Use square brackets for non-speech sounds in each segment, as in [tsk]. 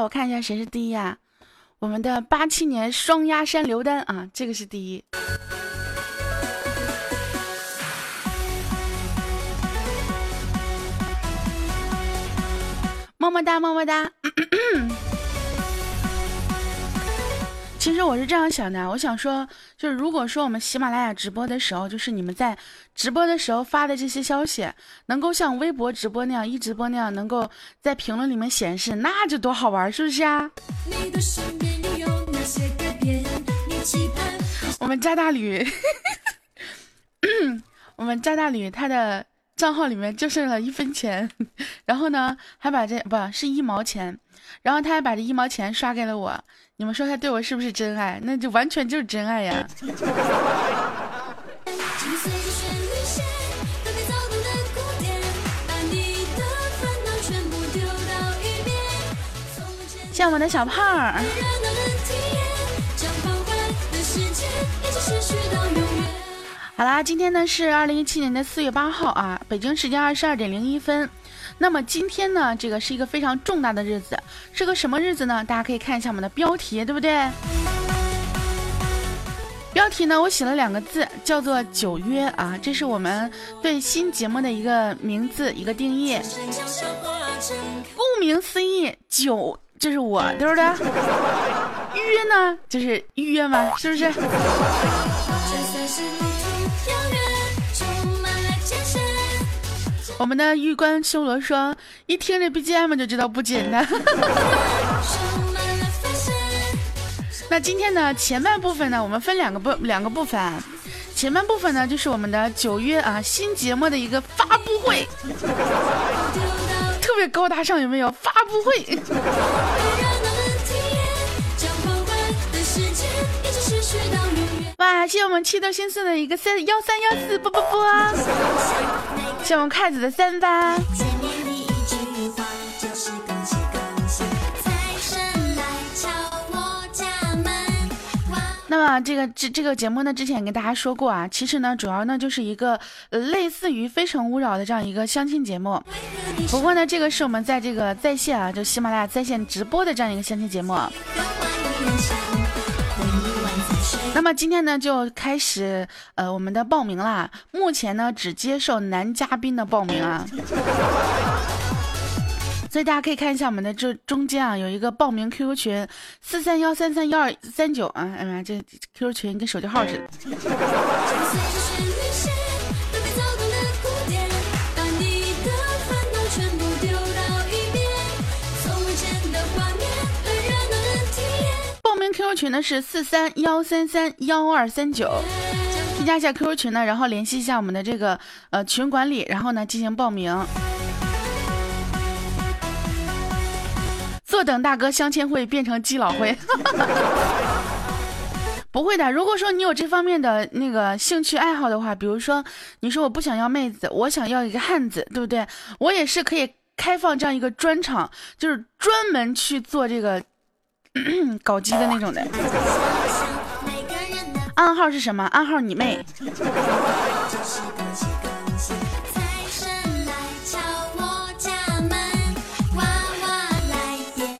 我看一下谁是第一啊？我们的八七年双鸭山刘丹啊，这个是第一。么么哒，么么哒。[coughs] 其实我是这样想的，我想说，就是如果说我们喜马拉雅直播的时候，就是你们在直播的时候发的这些消息，能够像微博直播那样一直播那样，能够在评论里面显示，那就多好玩，是不是啊？我们加大吕，我们加大吕他的账号里面就剩了一分钱，然后呢，还把这不是一毛钱，然后他还把这一毛钱刷给了我。你们说他对我是不是真爱？那就完全就是真爱呀！像我的小胖儿。好啦，今天呢是二零一七年的四月八号啊，北京时间二十二点零一分。那么今天呢，这个是一个非常重大的日子，是个什么日子呢？大家可以看一下我们的标题，对不对？标题呢，我写了两个字，叫做“九约”啊，这是我们对新节目的一个名字，一个定义。顾名思义，九就是我，对不对？约呢，就是预约嘛，是不是？[laughs] 我们的玉关修罗说，一听这 BGM 就知道不简单。[laughs] 那今天呢，前半部分呢，我们分两个部两个部分。前半部分呢，就是我们的九月啊新节目的一个发布会，[laughs] 特别高大上，有没有？发布会。哇，谢我们七头心思的一个三幺三幺四，啵啵啵！谢我们筷子的三八。那么这个这这个节目呢，之前跟大家说过啊，其实呢，主要呢就是一个类似于《非诚勿扰》的这样一个相亲节目。不过呢，这个是我们在这个在线啊，就喜马拉雅在线直播的这样一个相亲节目。那么今天呢，就开始呃我们的报名啦。目前呢，只接受男嘉宾的报名啊。[laughs] 所以大家可以看一下我们的这中间啊，有一个报名 QQ 群四三幺三三幺二三九啊。哎呀，这 QQ 群跟手机号似的。QQ 群呢是四三幺三三幺二三九，添加一下 QQ 群呢，然后联系一下我们的这个呃群管理，然后呢进行报名。坐等大哥相亲会变成基佬会，[laughs] 不会的。如果说你有这方面的那个兴趣爱好的话，比如说你说我不想要妹子，我想要一个汉子，对不对？我也是可以开放这样一个专场，就是专门去做这个。[clears throat] 搞基的那种的，暗号是什么？暗号你妹！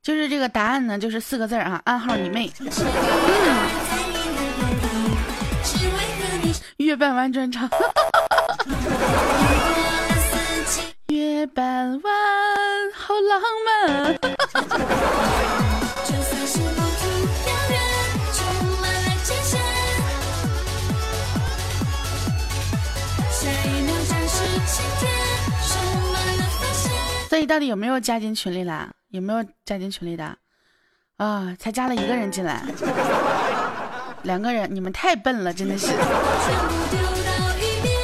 就是这个答案呢，就是四个字啊，暗号你妹！月半弯专场，[laughs] 月半弯好浪漫。所以到底有没有加进群里啦？有没有加进群里的？啊，才加了一个人进来，两个人，你们太笨了，真的是。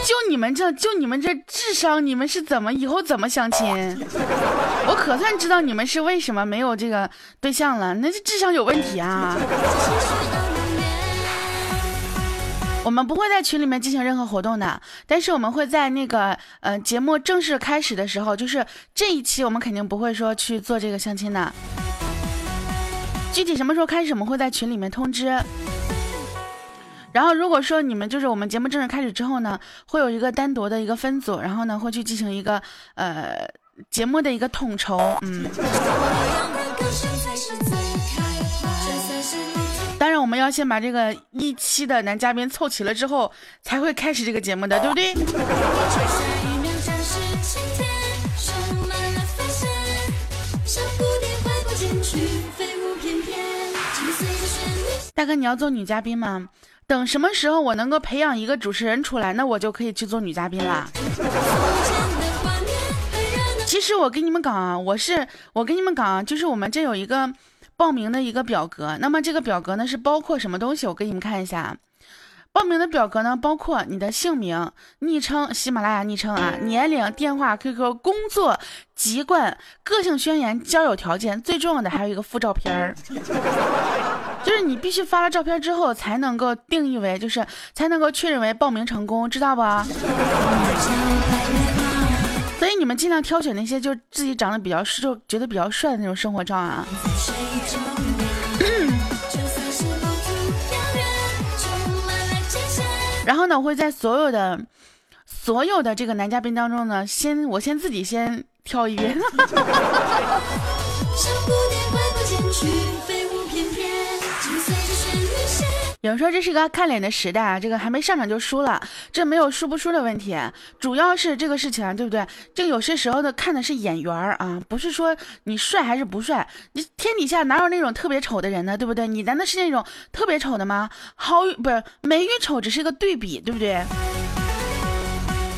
就你们这就你们这智商，你们是怎么以后怎么相亲？我可算知道你们是为什么没有这个对象了，那是智商有问题啊。我们不会在群里面进行任何活动的，但是我们会在那个呃节目正式开始的时候，就是这一期我们肯定不会说去做这个相亲的。具体什么时候开始，我们会在群里面通知。然后如果说你们就是我们节目正式开始之后呢，会有一个单独的一个分组，然后呢会去进行一个呃节目的一个统筹，嗯。[laughs] 我们要先把这个一期的男嘉宾凑齐了之后，才会开始这个节目的，对不对？大哥，你要做女嘉宾吗？等什么时候我能够培养一个主持人出来，那我就可以去做女嘉宾啦。其实我跟你们讲啊，我是我跟你们讲啊，就是我们这有一个报名的一个表格，那么这个表格呢是包括什么东西？我给你们看一下。报名的表格呢，包括你的姓名、昵称、喜马拉雅昵称啊、年龄、电话、QQ、工作籍贯、个性宣言、交友条件，最重要的还有一个附照片儿，[laughs] 就是你必须发了照片之后才能够定义为，就是才能够确认为报名成功，知道不？所以你们尽量挑选那些就自己长得比较帅、觉得比较帅的那种生活照啊。然后呢，我会在所有的所有的这个男嘉宾当中呢，先我先自己先挑一遍。[laughs] 有人说这是个看脸的时代啊，这个还没上场就输了，这没有输不输的问题，主要是这个事情啊，对不对？这个有些时候的看的是眼缘啊，不是说你帅还是不帅，你天底下哪有那种特别丑的人呢，对不对？你难道是那种特别丑的吗？好不是美与丑只是一个对比，对不对？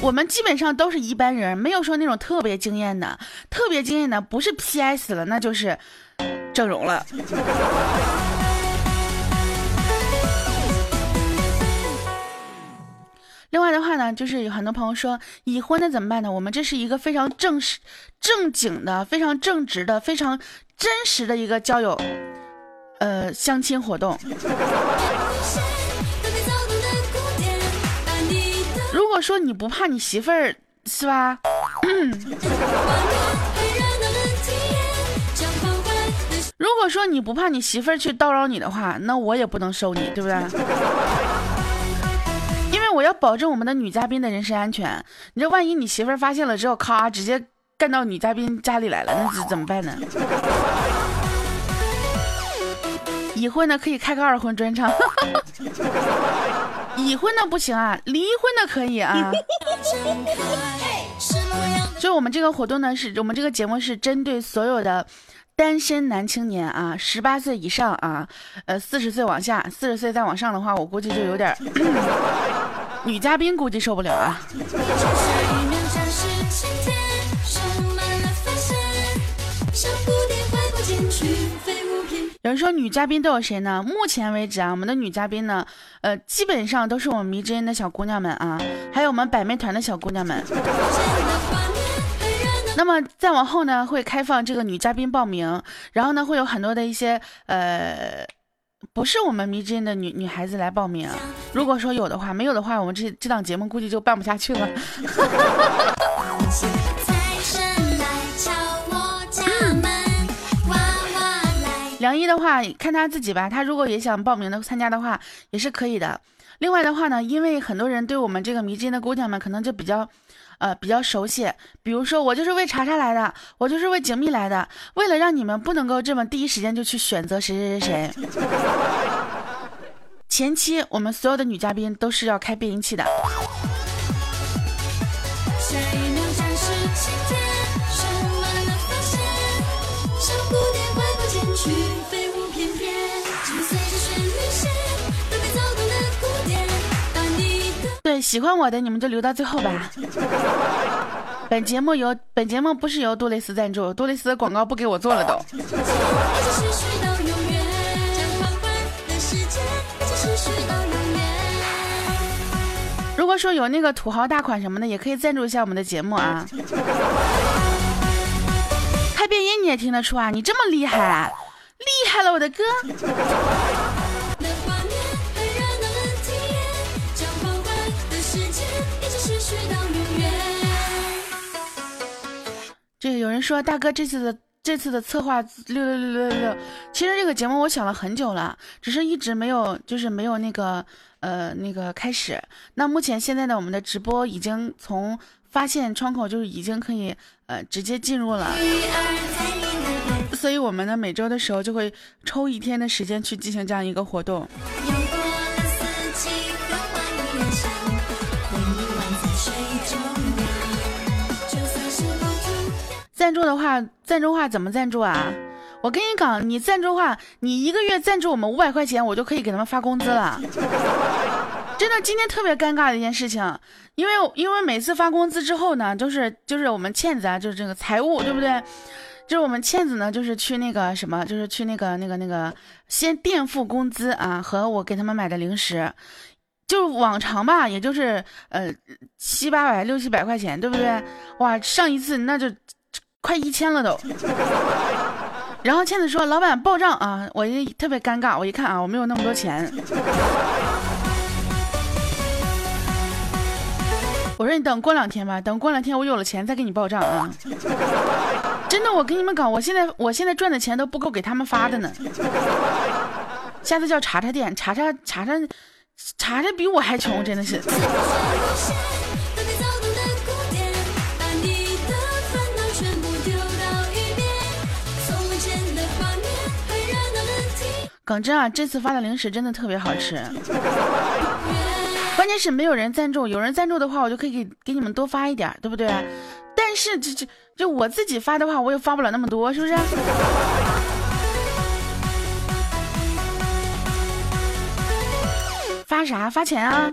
我们基本上都是一般人，没有说那种特别惊艳的，特别惊艳的不是 PS 了，那就是整容了。另外的话呢，就是有很多朋友说已婚的怎么办呢？我们这是一个非常正式、正经的、非常正直的、非常真实的一个交友，呃，相亲活动。如果说你不怕你媳妇儿是吧？如果说你不怕你媳妇儿去叨扰你的话，那我也不能收你，对不对？我要保证我们的女嘉宾的人身安全。你这万一你媳妇儿发现了之后，咔，直接干到女嘉宾家里来了，那怎怎么办呢？已婚的可以开个二婚专场，[laughs] 已婚的不行啊，离婚的可以啊。就我们这个活动呢，是我们这个节目是针对所有的单身男青年啊，十八岁以上啊，呃，四十岁往下，四十岁再往上的话，我估计就有点。女嘉宾估计受不了啊！有人说女嘉宾都有谁呢？目前为止啊，我们的女嘉宾呢，呃，基本上都是我们迷之音的小姑娘们啊，还有我们百媚团的小姑娘们。那么再往后呢，会开放这个女嘉宾报名，然后呢，会有很多的一些呃。不是我们迷之音的女女孩子来报名，如果说有的话，没有的话，我们这这档节目估计就办不下去了。[laughs] 梁一的话，看他自己吧，他如果也想报名的参加的话，也是可以的。另外的话呢，因为很多人对我们这个迷之音的姑娘们，可能就比较。呃，比较熟悉，比如说我就是为查查来的，我就是为景蜜来的，为了让你们不能够这么第一时间就去选择谁谁谁谁，[laughs] 前期我们所有的女嘉宾都是要开变音器的。对，喜欢我的你们就留到最后吧。[laughs] 本节目由本节目不是由杜蕾斯赞助，杜蕾斯的广告不给我做了都。如果说有那个土豪大款什么的，也可以赞助一下我们的节目啊。开变音你也听得出啊？你这么厉害啊，厉害了我的哥！这有人说大哥这次的这次的策划六六六六六六，其实这个节目我想了很久了，只是一直没有就是没有那个呃那个开始。那目前现在呢，我们的直播已经从发现窗口就是已经可以呃直接进入了。所以我们呢每周的时候就会抽一天的时间去进行这样一个活动。赞助的话，赞助话怎么赞助啊？我跟你讲，你赞助话，你一个月赞助我们五百块钱，我就可以给他们发工资了。[laughs] 真的，今天特别尴尬的一件事情，因为因为每次发工资之后呢，就是就是我们倩子啊，就是这个财务，对不对？就是我们倩子呢，就是去那个什么，就是去那个那个那个先垫付工资啊，和我给他们买的零食，就往常吧，也就是呃七八百六七百块钱，对不对？哇，上一次那就快一千了都。然后倩子说：“老板报账啊！”我一特别尴尬，我一看啊，我没有那么多钱。我说你等过两天吧，等过两天我有了钱再给你报账啊！真的，我跟你们搞，我现在我现在赚的钱都不够给他们发的呢。下次叫查查店，查查查查查查比我还穷，真的是。耿真啊，这次发的零食真的特别好吃。关键是没有人赞助，有人赞助的话，我就可以给给你们多发一点，对不对？但是这这就我自己发的话，我也发不了那么多，是不是？发啥？发钱啊！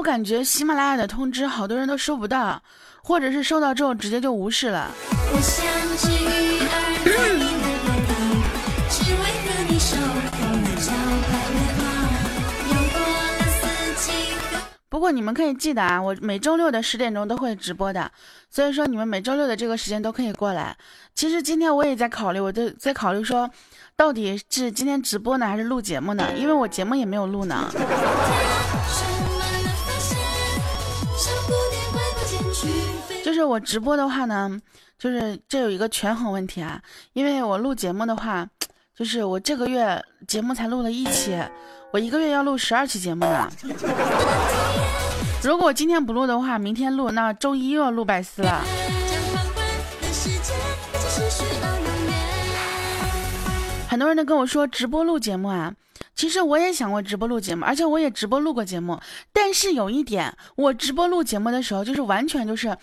我感觉喜马拉雅的通知好多人都收不到，或者是收到之后直接就无视了。不过你们可以记得啊，我每周六的十点钟都会直播的，所以说你们每周六的这个时间都可以过来。其实今天我也在考虑，我就在考虑说，到底是今天直播呢，还是录节目呢？因为我节目也没有录呢。是我直播的话呢，就是这有一个权衡问题啊，因为我录节目的话，就是我这个月节目才录了一期，我一个月要录十二期节目呢。如果今天不录的话，明天录，那周一又要录百思了。很多人都跟我说直播录节目啊。其实我也想过直播录节目，而且我也直播录过节目。但是有一点，我直播录节目的时候，就是完全就是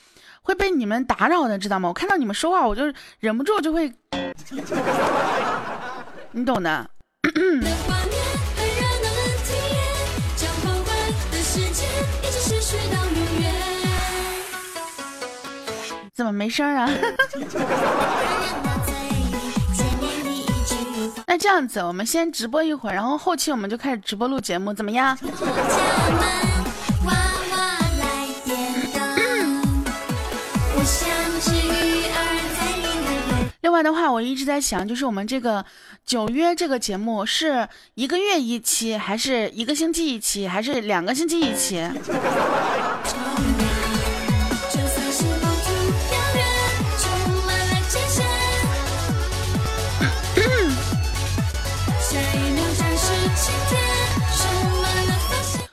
会被你们打扰的，知道吗？我看到你们说话，我就忍不住就会，[laughs] 你懂的。[coughs] 怎么没声啊？[coughs] 那这样子，我们先直播一会儿，然后后期我们就开始直播录节目，怎么样？[laughs] 另外的话，我一直在想，就是我们这个九约这个节目是一个月一期，还是一个星期一期，还是两个星期一期？[coughs]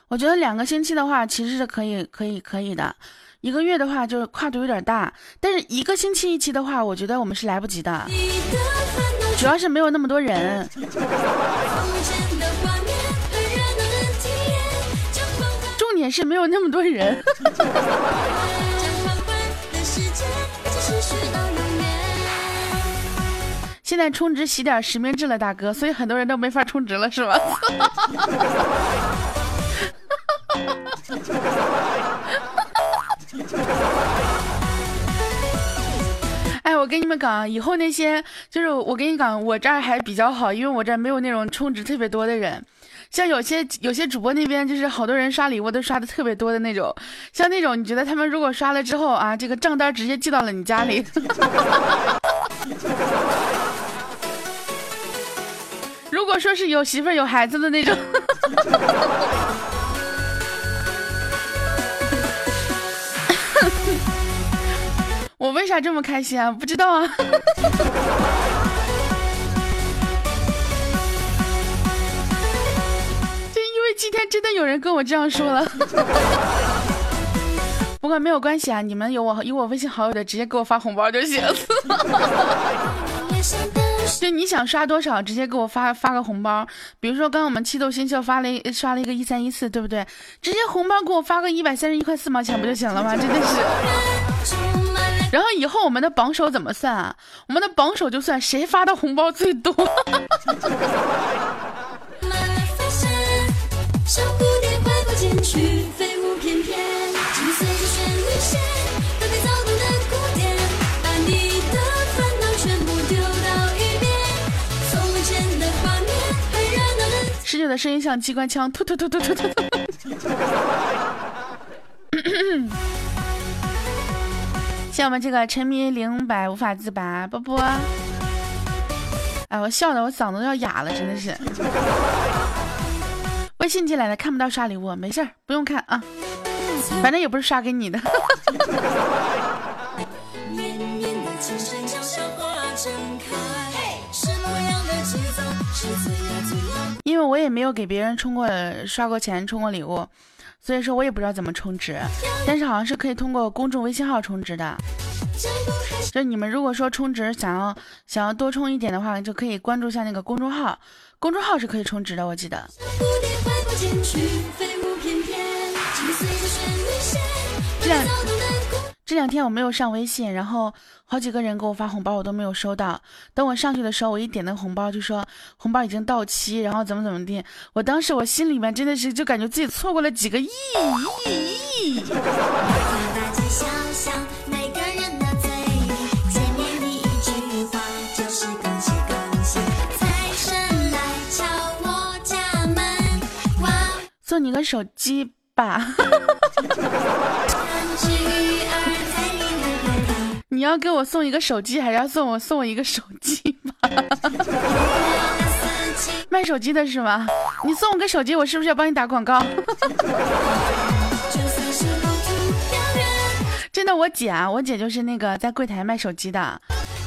我觉得两个星期的话，其实是可以、可以、可以的。一个月的话，就是跨度有点大。但是一个星期一期的话，我觉得我们是来不及的。主要是没有那么多人。重点是没有那么多人。现在充值洗点实名制了，大哥，所以很多人都没法充值了，是吧？[laughs] [laughs] 哎，我跟你们讲，以后那些就是我跟你讲，我这儿还比较好，因为我这儿没有那种充值特别多的人。像有些有些主播那边就是好多人刷礼物都刷的特别多的那种，像那种你觉得他们如果刷了之后啊，这个账单直接寄到了你家里。[laughs] 如果说是有媳妇有孩子的那种。[laughs] 为啥这么开心啊？不知道啊。[laughs] 就因为今天真的有人跟我这样说了。[laughs] 不过没有关系啊，你们有我有我微信好友的，直接给我发红包就行。[laughs] 就你想刷多少，直接给我发发个红包。比如说刚刚我们七斗新秀发了刷了一个一三一四，对不对？直接红包给我发个一百三十一块四毛钱不就行了吗？真的是。然后以后我们的榜首怎么算啊？我们的榜首就算谁发的红包最多。十九的声音像机关枪，突突突突突突突。[coughs] 像我们这个沉迷零百无法自拔，波波。哎，我笑的我嗓子都要哑了，真的是。微信进来的看不到刷礼物，没事儿，不用看啊，反正也不是刷给你的。因为我也没有给别人充过、刷过钱、充过礼物。所以说我也不知道怎么充值，但是好像是可以通过公众微信号充值的。就你们如果说充值想要想要多充一点的话，就可以关注一下那个公众号，公众号是可以充值的，我记得。这两这两天我没有上微信，然后好几个人给我发红包，我都没有收到。等我上去的时候，我一点那红包就说红包已经到期，然后怎么怎么地。我当时我心里面真的是就感觉自己错过了几个亿亿亿。送你个手机吧。[laughs] 要给我送一个手机，还是要送我送我一个手机吗？[laughs] 卖手机的是吗？你送我个手机，我是不是要帮你打广告？[laughs] 真的，我姐啊，我姐就是那个在柜台卖手机的，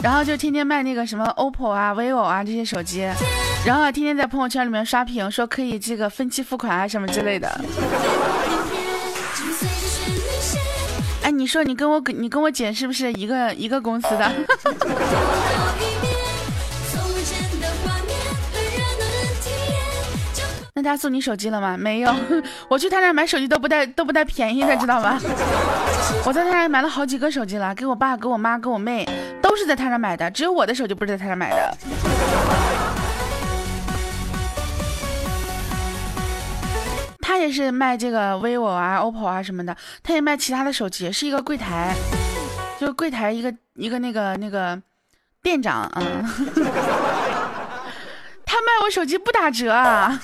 然后就天天卖那个什么 OPPO 啊、vivo 啊这些手机，然后天天在朋友圈里面刷屏，说可以这个分期付款啊什么之类的。哎，你说你跟我你跟我姐是不是一个一个公司的？[laughs] 那他送你手机了吗？没有，[laughs] 我去他那买手机都不带都不带便宜的，知道吗？我在他那买了好几个手机了，给我爸、给我妈、给我妹，都是在他那买的，只有我的手机不是在他那买的。他也是卖这个 vivo 啊、OPPO 啊什么的，他也卖其他的手机，是一个柜台，就是柜台一个一个那个那个店长啊。[laughs] 他卖我手机不打折啊！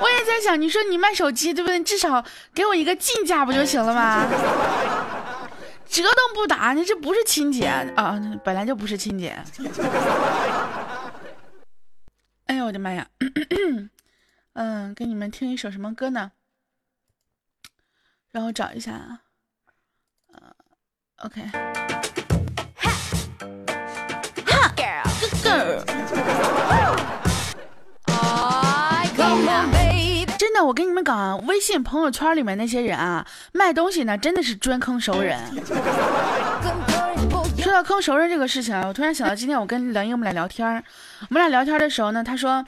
我也在想，你说你卖手机对不对？至少给我一个进价不就行了吗？折都不打，你这不是亲姐啊！本来就不是亲姐。哎呀，我的妈呀！嗯，给你们听一首什么歌呢？让我找一下啊。呃，OK。哈，girl，girl。真的，我跟你们讲，微信朋友圈里面那些人啊，卖东西呢，真的是专坑熟人。说到坑熟人这个事情啊，我突然想到，今天我跟梁英我们俩聊天我们俩聊天的时候呢，他说。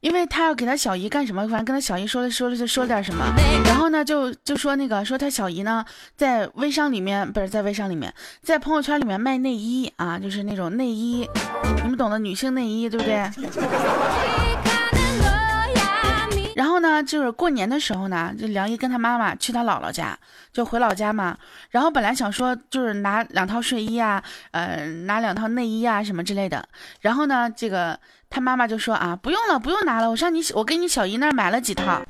因为他要给他小姨干什么，反正跟他小姨说了说了就说了点什么，然后呢就就说那个说他小姨呢在微商里面不是在微商里面，在朋友圈里面卖内衣啊，就是那种内衣，你们懂的女性内衣对不对？[laughs] 然后呢呢，就是过年的时候呢，就梁一跟他妈妈去他姥姥家，就回老家嘛。然后本来想说就是拿两套睡衣啊，呃，拿两套内衣啊什么之类的。然后呢，这个他妈妈就说啊，不用了，不用拿了，我上你我给你小姨那儿买了几套。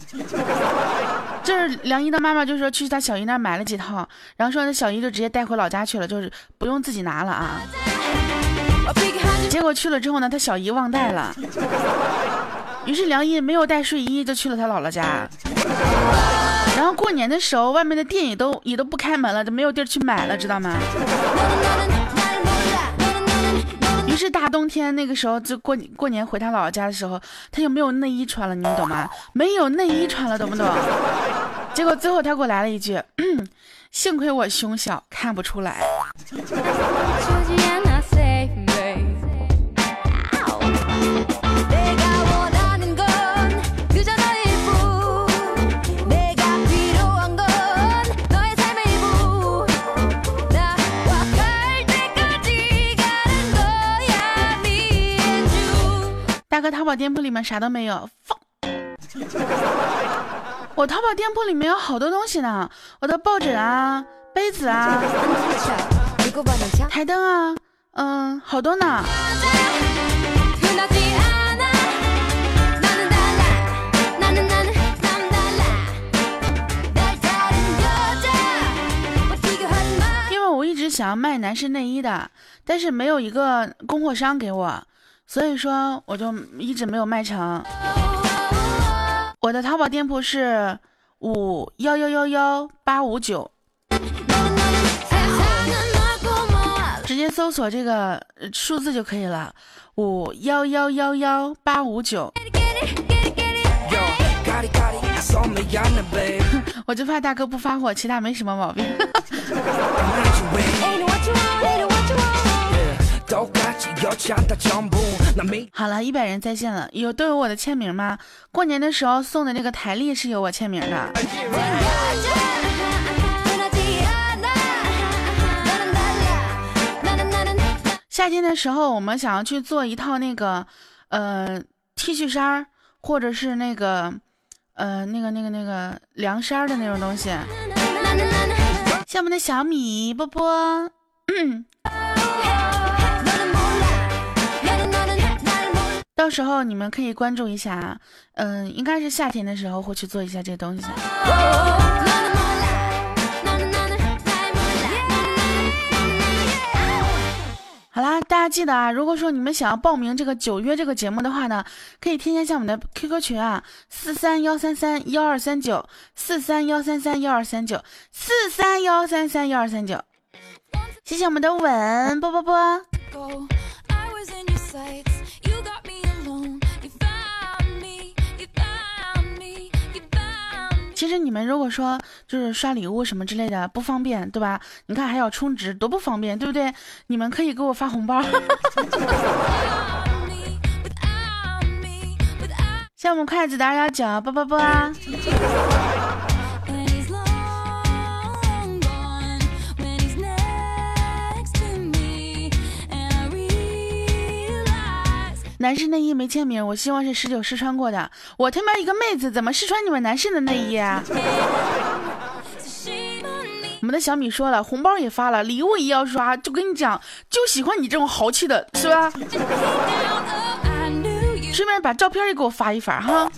就是梁一的妈妈就说去他小姨那儿买了几套，然后说那小姨就直接带回老家去了，就是不用自己拿了啊。结果去了之后呢，他小姨忘带了。于是梁一没有带睡衣，就去了他姥姥家。然后过年的时候，外面的店也都也都不开门了，就没有地儿去买了，知道吗？是大冬天那个时候，就过过年回他姥姥家的时候，他就没有内衣穿了，你们懂吗？没有内衣穿了，懂不懂？[laughs] 结果最后他给我来了一句：“ [coughs] 幸亏我胸小，看不出来。”大哥，淘宝店铺里面啥都没有，放。我淘宝店铺里面有好多东西呢，我的抱枕啊、杯子啊、台灯啊，嗯，好多呢。因为我一直想要卖男士内衣的，但是没有一个供货商给我。所以说，我就一直没有卖成。我的淘宝店铺是五幺幺幺幺八五九，直接搜索这个数字就可以了，五幺幺幺幺八五九。[laughs] 我就怕大哥不发货，其他没什么毛病。[laughs] 好了，一百人在线了，有都有我的签名吗？过年的时候送的那个台历是有我签名的。夏天的时候，我们想要去做一套那个，呃，T 恤衫或者是那个，呃，那个那个那个凉衫的那种东西。像我们的小米波波。到时候你们可以关注一下啊，嗯，应该是夏天的时候会去做一下这东西。好啦，大家记得啊，如果说你们想要报名这个九约这个节目的话呢，可以添加一下我们的 QQ 群啊，四三幺三三幺二三九，四三幺三三幺二三九，四三幺三三幺二三九。谢谢我们的吻啵啵啵。你们如果说就是刷礼物什么之类的不方便，对吧？你看还要充值，多不方便，对不对？你们可以给我发红包。像我们筷子的二幺九，啵啵啵。男士内衣没签名，我希望是十九试穿过的。我他妈一个妹子，怎么试穿你们男士的内衣啊？我们的小米说了，红包也发了，礼物也要刷，就跟你讲，就喜欢你这种豪气的，是吧？顺便把照片也给我发一发哈。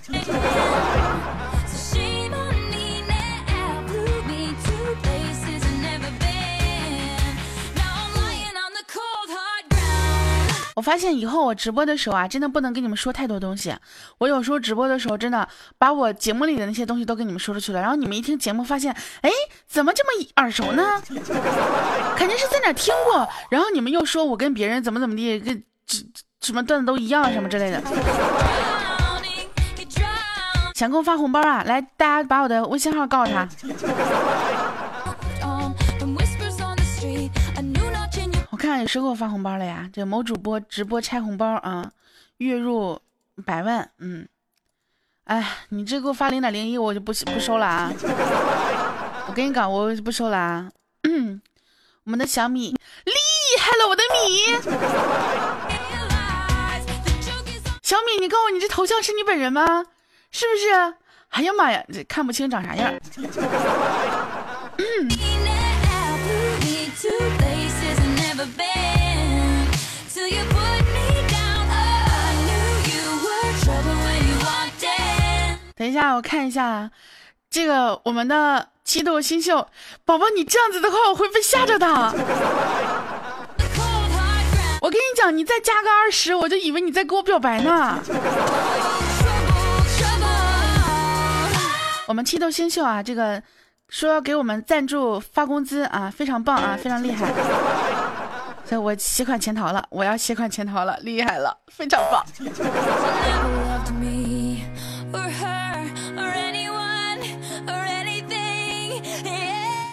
我发现以后我直播的时候啊，真的不能跟你们说太多东西。我有时候直播的时候，真的把我节目里的那些东西都跟你们说出去了，然后你们一听节目，发现，哎，怎么这么耳熟呢？[laughs] 肯定是在哪听过。然后你们又说我跟别人怎么怎么地，跟什么段子都一样，什么之类的。想给我发红包啊？来，大家把我的微信号告诉他。看有谁给我发红包了呀？这某主播直播拆红包啊，月入百万，嗯，哎，你这给我发零点零一，我就不不收了啊！[laughs] 我跟你讲，我不收了啊！嗯 [coughs] 我们的小米厉害了，我的米，小米，你告诉我，你这头像是你本人吗？是不是？哎呀妈呀，这看不清长啥样。[coughs] 等一下，我看一下，这个我们的七度新秀宝宝，你这样子的话，我会被吓着的。我跟你讲，你再加个二十，我就以为你在给我表白呢。我们七度新秀啊，这个说要给我们赞助发工资啊，非常棒啊，非常厉害。我携款潜逃了，我要携款潜逃了，厉害了，非常棒。[laughs]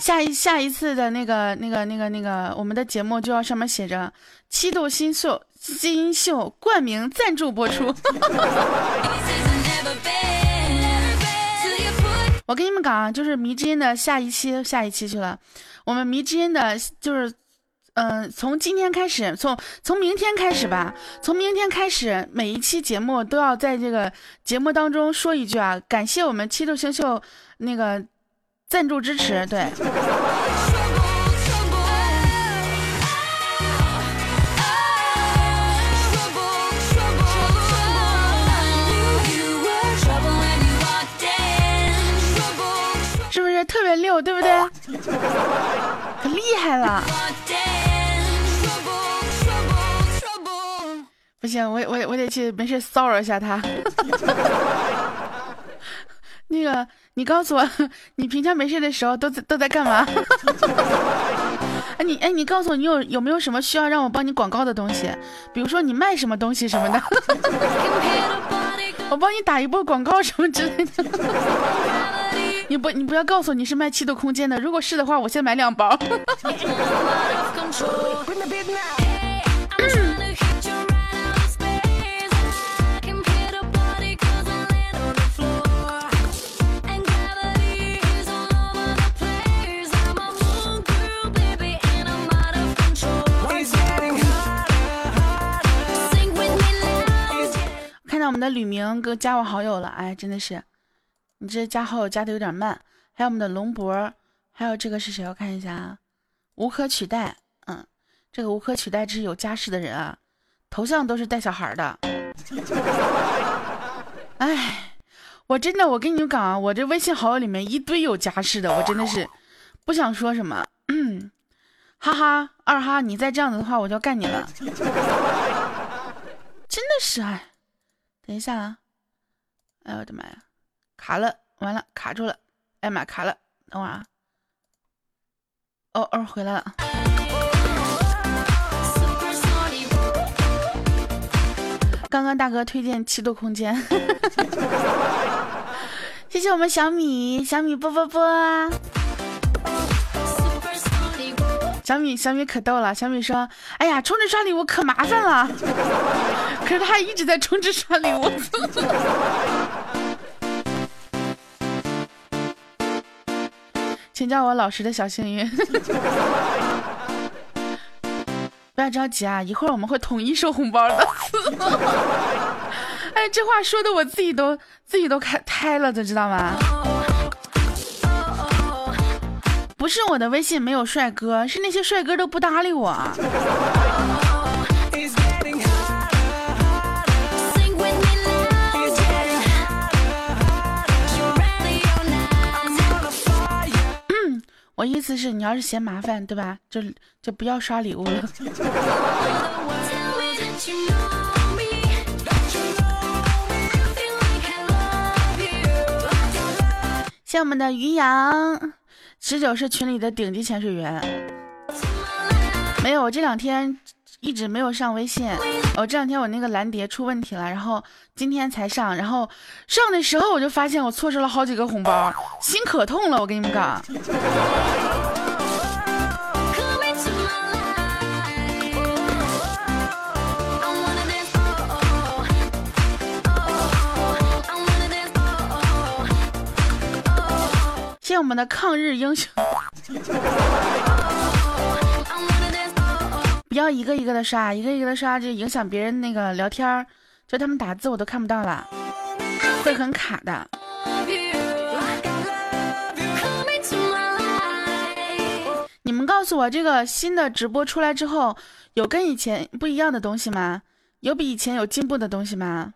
下一下一次的那个那个那个那个，我们的节目就要上面写着“七度新秀新秀冠名赞助播出 [laughs] ”。我跟你们讲啊，就是迷之音的下一期下一期去了，我们迷之音的就是，嗯，从今天开始，从从明天开始吧，从明天开始，每一期节目都要在这个节目当中说一句啊，感谢我们七度星秀那个。赞助支持，对。是不是特别溜，对不对？可厉害了！不行，我我我得去没事骚扰一下他。[laughs] 那个。你告诉我，[laughs] 你平常没事的时候都在都在干嘛？[laughs] 哎，你哎，你告诉我，你有有没有什么需要让我帮你广告的东西？比如说你卖什么东西什么的，我帮你打一波广告什么之类的。你不你不要告诉我你是卖七度空间的，如果是的话，我先买两包。们的吕明哥加我好友了，哎，真的是，你这加好友加的有点慢。还有我们的龙博，还有这个是谁？我看一下啊，无可取代，嗯，这个无可取代这是有家室的人啊，头像都是带小孩的。哎，我真的，我跟你们讲啊，我这微信好友里面一堆有家室的，我真的是不想说什么。嗯哈哈，二哈，你再这样子的话，我就要干你了。[laughs] 真的是哎。等一下啊！哎呦我的妈呀，卡了，完了，卡住了！哎妈，卡了！等会儿啊！哦哦，回来了。刚刚大哥推荐七度空间，[laughs] 谢谢我们小米，小米啵啵啵。小米小米可逗了，小米说：“哎呀，充值刷礼物可麻烦了。”可是他一直在充值刷礼物。[laughs] 请叫我老实的小幸运。不要着急啊，一会儿我们会统一收红包的。[laughs] 哎，这话说的我自己都自己都开胎了，的，知道吗？不是我的微信没有帅哥，是那些帅哥都不搭理我。我意思是你要是嫌麻烦，对吧？就就不要刷礼物了。谢我们的于洋。十九是群里的顶级潜水员，没有，我这两天一直没有上微信。我这两天我那个蓝蝶出问题了，然后今天才上，然后上的时候我就发现我错失了好几个红包，心可痛了。我跟你们讲。谢我们的抗日英雄。不要一个一个的刷，一个一个的刷就影响别人那个聊天儿，就他们打字我都看不到了，会很卡的。你们告诉我，这个新的直播出来之后，有跟以前不一样的东西吗？有比以前有进步的东西吗？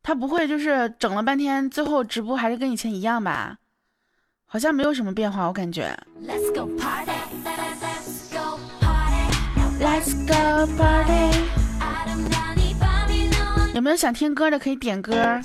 他不会就是整了半天，最后直播还是跟以前一样吧？好像没有什么变化，我感觉。Let's go party。有没有想听歌的可以点歌。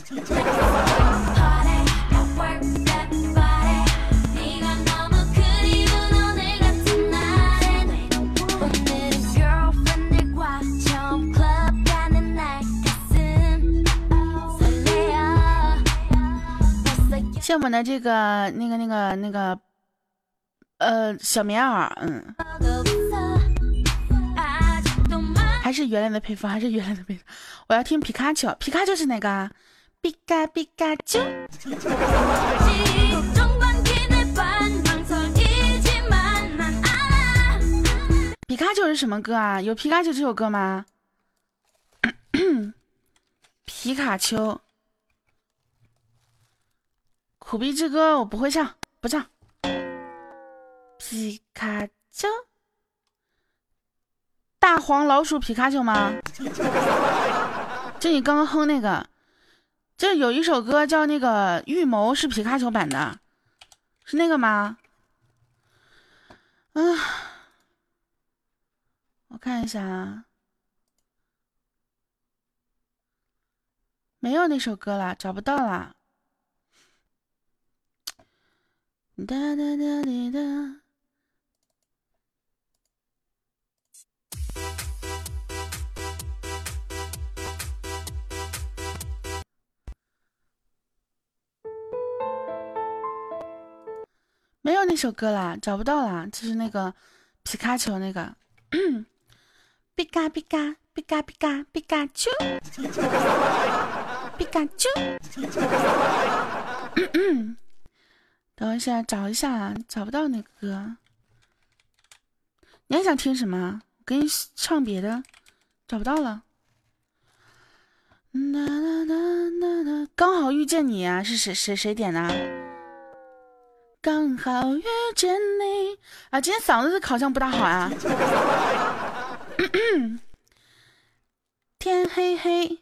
谢我们的这个那个那个那个，呃，小棉袄，嗯，还是原来的配方，还是原来的配方。我要听皮卡丘，皮卡丘是哪个？皮卡皮卡丘。皮卡丘是什么歌啊？有皮卡丘这首歌吗？[coughs] 皮卡丘。苦逼之歌我不会唱，不唱。皮卡丘，大黄老鼠皮卡丘吗？就你刚刚哼那个，就有一首歌叫那个预谋是皮卡丘版的，是那个吗？嗯，我看一下啊，没有那首歌了，找不到了。哒哒哒滴哒，没有那首歌啦，找不到啦，就是那个皮卡丘那个，皮卡皮卡皮卡皮卡皮卡丘，皮卡丘。[laughs] [laughs] 等一下，找一下，找不到那个歌。你还想听什么？我给你唱别的，找不到了。啦啦啦啦啦，刚好遇见你啊！是谁谁谁点的？刚好遇见你啊！今天嗓子好像不大好啊。天黑黑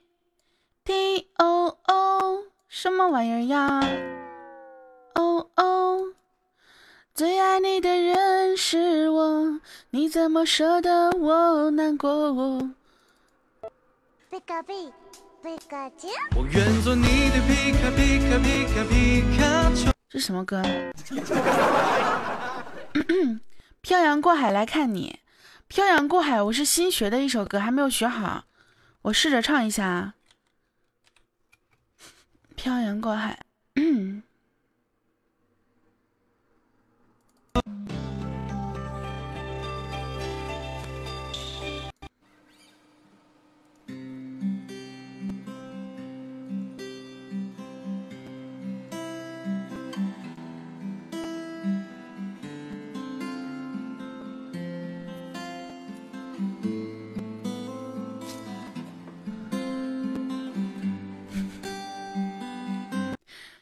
，T O O，什么玩意儿呀？最爱你的人是我，你怎么舍得我难过？皮卡皮，皮卡丘。我愿做你的皮卡皮卡皮卡皮卡丘。这什么歌？[coughs] 漂洋过海来看你，漂洋过海，我是新学的一首歌，还没有学好，我试着唱一下啊。漂洋过海。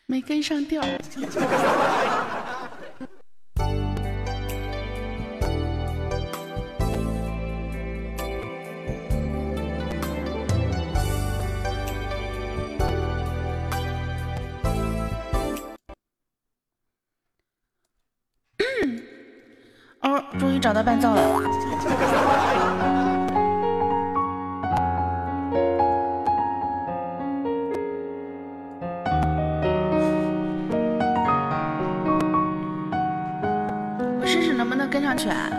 没跟上调。哦，终于找到伴奏了。全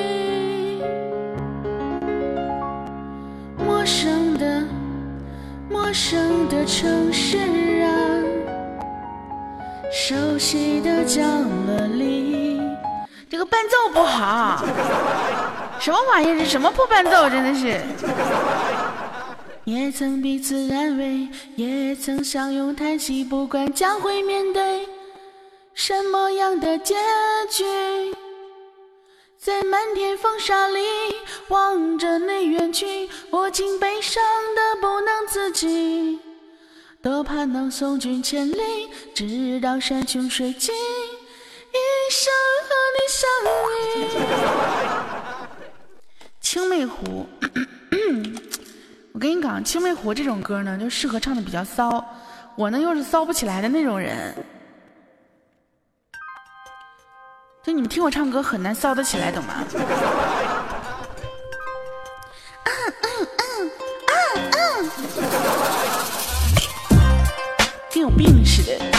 城市啊，熟悉的角落里，这个伴奏不好，什么玩意儿？这什么破伴奏？真的是。也曾彼此安慰，也曾相拥叹息，不管将会面对什么样的结局，在漫天风沙里望着你远去，我竟悲伤的不能自己，多盼能送君千里，直到山穷水尽，一生和你相依。青梅湖。[coughs] 我跟你讲，《青梅湖》这种歌呢，就适合唱的比较骚。我呢又是骚不起来的那种人，就你们听我唱歌很难骚得起来，懂吗？有病似的。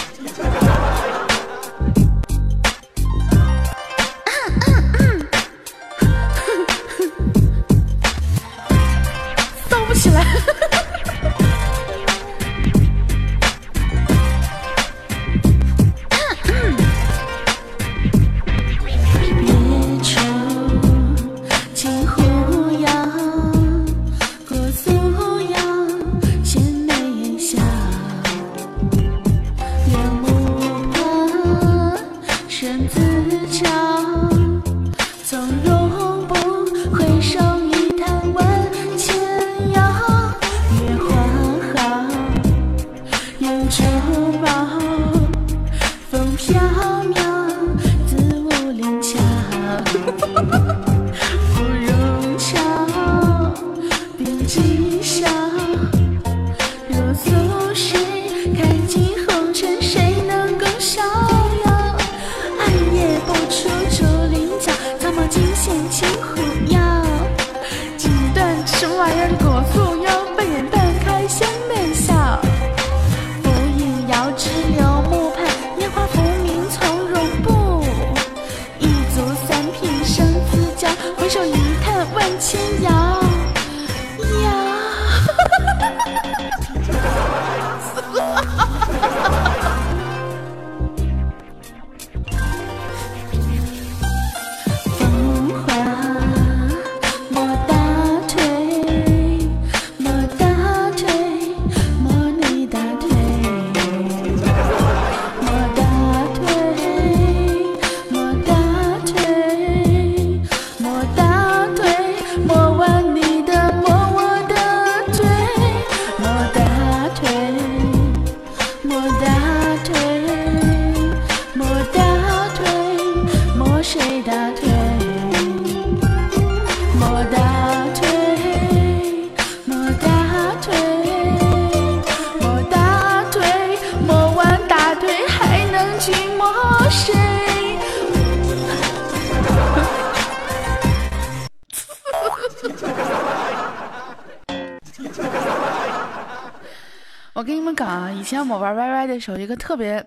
[laughs] 我跟你们讲啊，以前我玩 YY 的时候，一个特别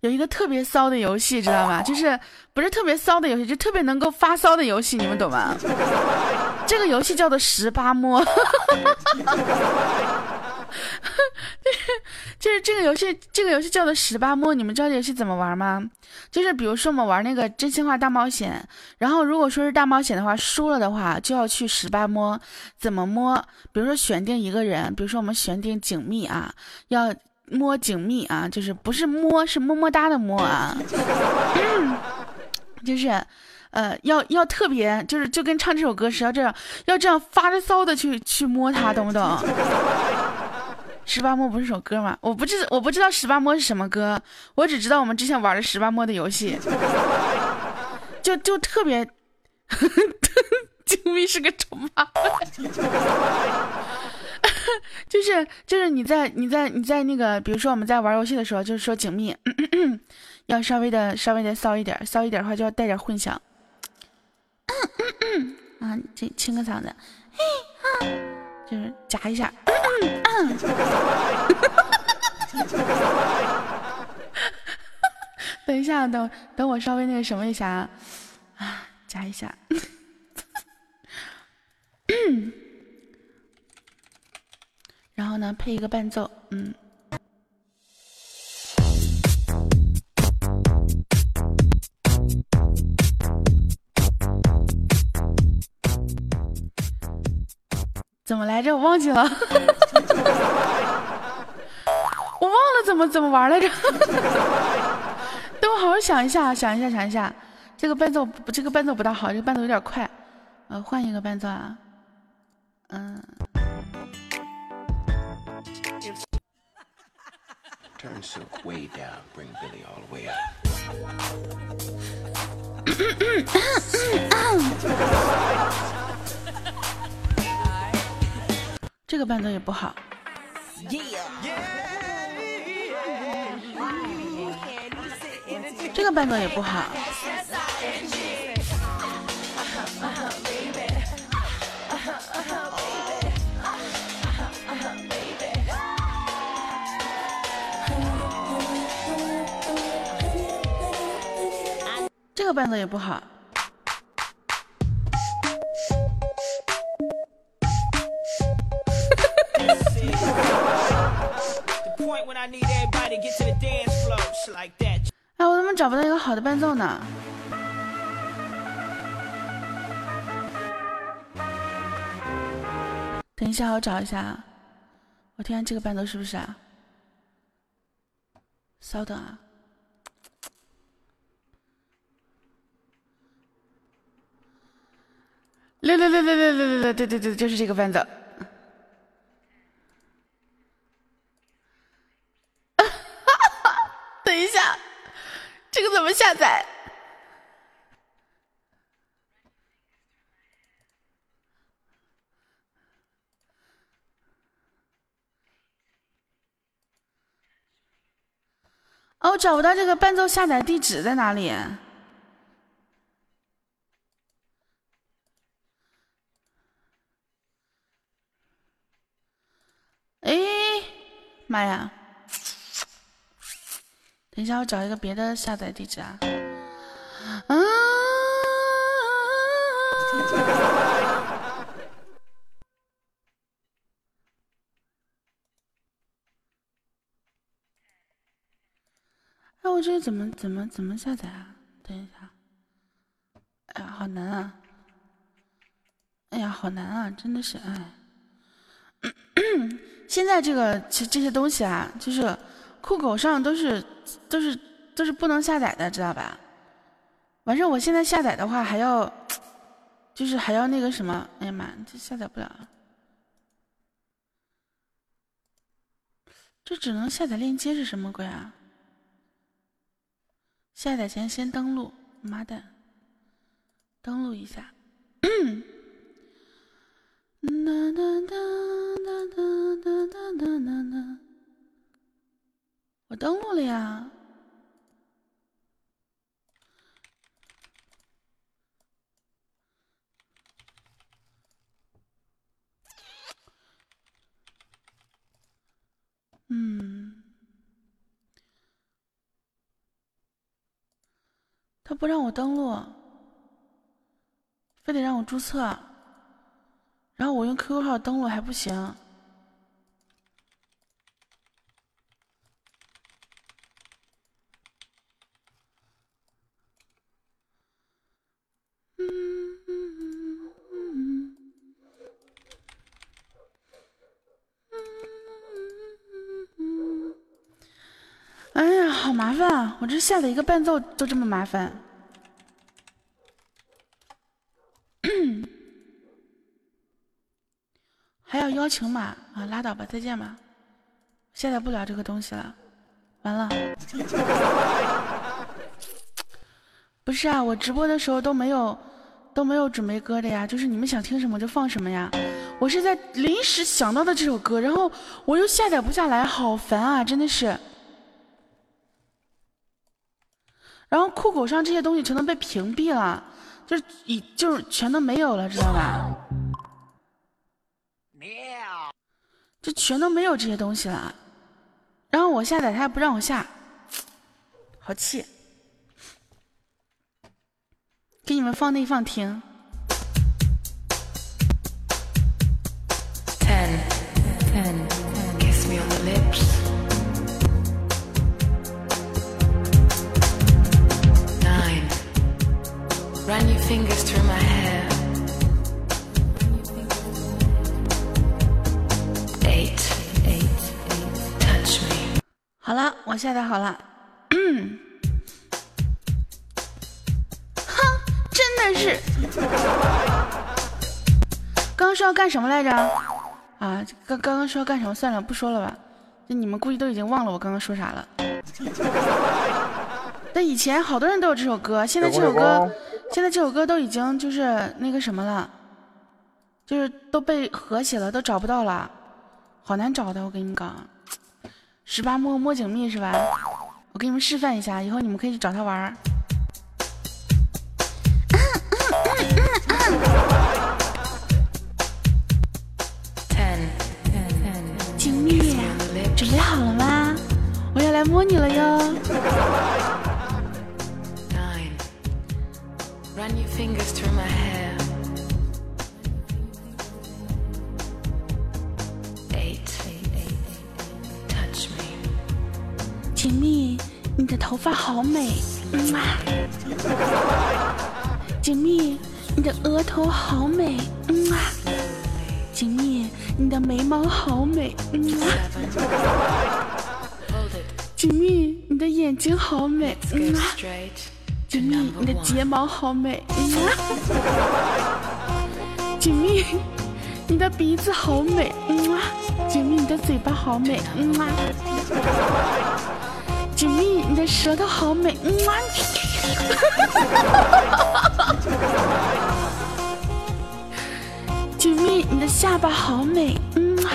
有一个特别骚的游戏，知道吗？就是不是特别骚的游戏，就特别能够发骚的游戏，你们懂吗？这个游戏叫做十八摸。[laughs] [laughs] 就是就是这个游戏，这个游戏叫做十八摸。你们知道这游戏怎么玩吗？就是比如说我们玩那个真心话大冒险，然后如果说是大冒险的话，输了的话就要去十八摸。怎么摸？比如说选定一个人，比如说我们选定景蜜啊，要摸景蜜啊，就是不是摸，是么么哒的摸啊。[coughs] 就是，呃，要要特别，就是就跟唱这首歌是要这样，要这样发着骚的去去摸它，懂不懂？十八摸不是首歌吗？我不知我不知道十八摸是什么歌，我只知道我们之前玩的十八摸的游戏，就就特别，金币是个丑八怪，[laughs] 就是就是你在你在你在那个，比如说我们在玩游戏的时候，就是说景密 [coughs] 要稍微的稍微的骚一点，骚一点的话就要带点混响，啊，这清个嗓子，嘿啊。就是夹一下，等一下，等等我稍微那个什么一下啊，啊，加一下。然后呢，配一个伴奏，嗯。怎么来着？我忘记了，[laughs] 我忘了怎么怎么玩来着。[laughs] 等我好好想一下，想一下，想一下。这个伴奏，这个伴奏不大好，这个伴奏有点快。呃，换一个伴奏啊。嗯。这个伴奏也不好，这个伴奏也不好，这个伴奏也不好。哎，我怎么找不到一个好的伴奏呢？等一下，我找一下。我听下这个伴奏是不是啊？稍等啊！六六六六六六六六，对对对，就是这个伴奏。等一下，这个怎么下载？哦，我找不到这个伴奏下载地址在哪里？哎，妈呀！等一下，我找一个别的下载地址啊。啊！哎，我这怎么怎么怎么下载啊？等一下。哎呀，好难啊！哎呀，好难啊！真的是哎。[coughs] 现在这个其实这些东西啊，就是酷狗上都是。都是都是不能下载的，知道吧？完事我现在下载的话还要，就是还要那个什么？哎呀妈，这下载不了。这只能下载链接是什么鬼啊？下载前先登录，妈蛋，登录一下。我登录了呀，嗯，他不让我登录，非得让我注册，然后我用 QQ 号登录还不行。哎呀，好麻烦啊！我这下载一个伴奏都这么麻烦，[clears throat] 还要邀请码啊！拉倒吧，再见吧，下载不了这个东西了，完了。不是啊，我直播的时候都没有都没有准备歌的呀，就是你们想听什么就放什么呀。我是在临时想到的这首歌，然后我又下载不下来，好烦啊！真的是。然后酷狗上这些东西全都被屏蔽了，就是已就是全都没有了，知道吧？喵就全都没有这些东西了。然后我下载他还不让我下，好气！给你们放内放听。好了，我下载好了。 真的是。刚刚说要干什么来着？啊，刚刚刚说要干什么？算了，不说了吧。就你们估计都已经忘了我刚刚说啥了。但以前好多人都有这首歌，现在这首歌，现在这首歌都已经就是那个什么了，就是都被和谐了，都找不到了，好难找的。我跟你讲。十八摸摸井蜜是吧？我给你们示范一下，以后你们可以去找他玩准备好了吗？我要来摸你了哟。锦觅，你的头发好美，嗯啊！锦觅，你的额头好美，嗯啊！锦觅，你的眉毛好美，嗯啊！锦觅，你的眼睛好美，嗯啊！锦觅，你的睫毛好美，嗯啊！锦觅，你的鼻子好美，嗯啊！锦觅，你的嘴巴好美，嗯啊！锦觅，你的舌头好美，嗯 [laughs] 蜜！你的下巴好美，嗯啊！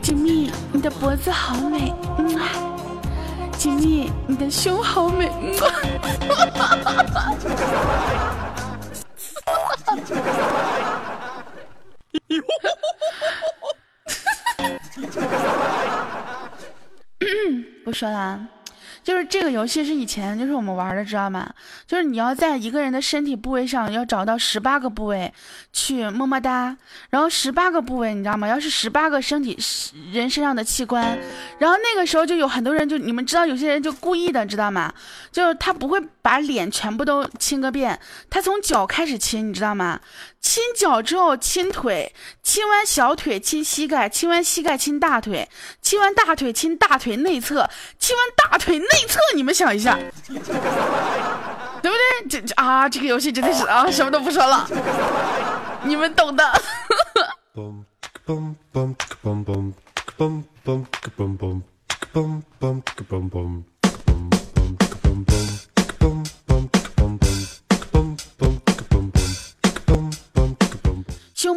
锦觅，你的脖子好美，嗯！锦觅，你的胸好美，嗯不说了，[laughs] 就是这个游戏是以前就是我们玩的，知道吗？就是你要在一个人的身体部位上要找到十八个部位去么么哒，然后十八个部位你知道吗？要是十八个身体人身上的器官，然后那个时候就有很多人就你们知道有些人就故意的知道吗？就是他不会把脸全部都亲个遍，他从脚开始亲，你知道吗？亲脚之后亲腿，亲完小腿亲膝盖，亲完膝盖亲大腿，亲完大腿亲大腿内侧，亲完大腿内侧，你们想一下，对不对？这这啊，这个游戏真的是啊，什么都不说了，你们懂的。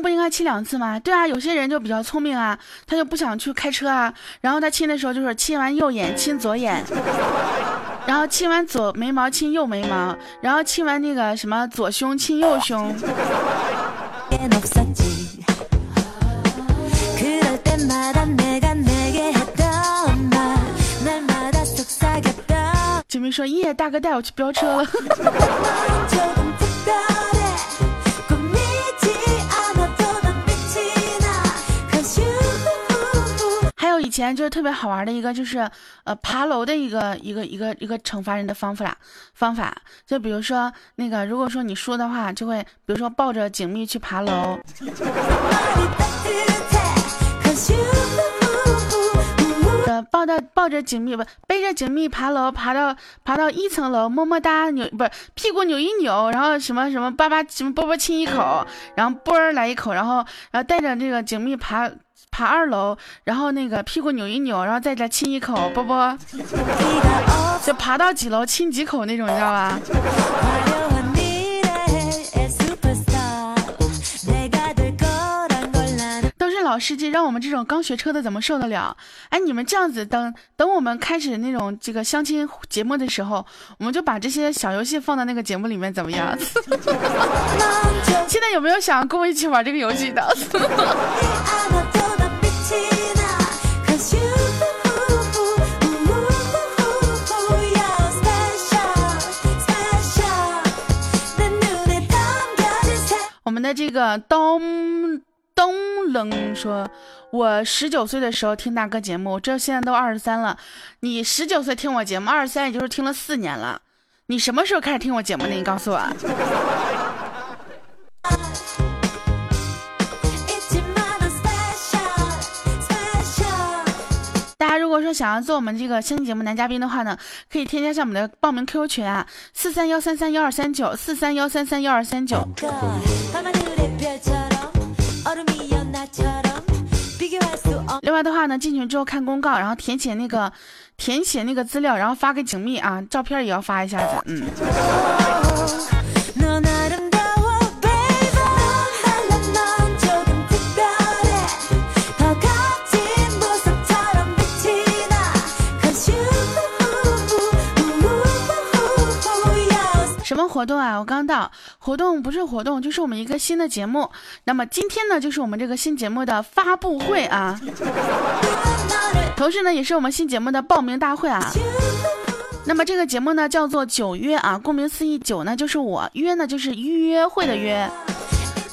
不应该亲两次吗？对啊，有些人就比较聪明啊，他就不想去开车啊，然后他亲的时候就是亲完右眼亲左眼，[laughs] 然后亲完左眉毛亲右眉毛，然后亲完那个什么左胸亲右胸。[laughs] 姐妹说：耶，大哥带我去飙车了。[laughs] 以前就是特别好玩的一个，就是呃爬楼的一个一个一个一个惩罚人的方法方法，就比如说那个，如果说你输的话，就会比如说抱着锦觅去爬楼，抱着抱着锦觅不背着锦觅爬楼，爬到爬到一层楼，么么哒扭不是屁股扭一扭，然后什么什么叭叭什么啵啵亲一口，然后啵儿来一口，然后然后带着这个锦觅爬。爬二楼，然后那个屁股扭一扭，然后在这亲一口，啵啵，就爬到几楼亲几口那种，你知道吧？老司机让我们这种刚学车的怎么受得了？哎，你们这样子，等等我们开始那种这个相亲节目的时候，我们就把这些小游戏放到那个节目里面，怎么样？[laughs] 现在有没有想跟我一起玩这个游戏的？[laughs] 我们的这个刀。东冷说，我十九岁的时候听大哥节目，这现在都二十三了。你十九岁听我节目，二十三也就是听了四年了。你什么时候开始听我节目的？你告诉我。大家如果说想要做我们这个相亲节目男嘉宾的话呢，可以添加一下我们的报名 QQ 群啊，四三幺三三幺二三九四三幺三三幺二三九。另外的话呢，进群之后看公告，然后填写那个填写那个资料，然后发给景密啊，照片也要发一下子，嗯。活动啊？我刚到，活动不是活动，就是我们一个新的节目。那么今天呢，就是我们这个新节目的发布会啊，同时呢，也是我们新节目的报名大会啊。那么这个节目呢，叫做九约啊，顾名思义，九呢就是我，约呢就是约会的约。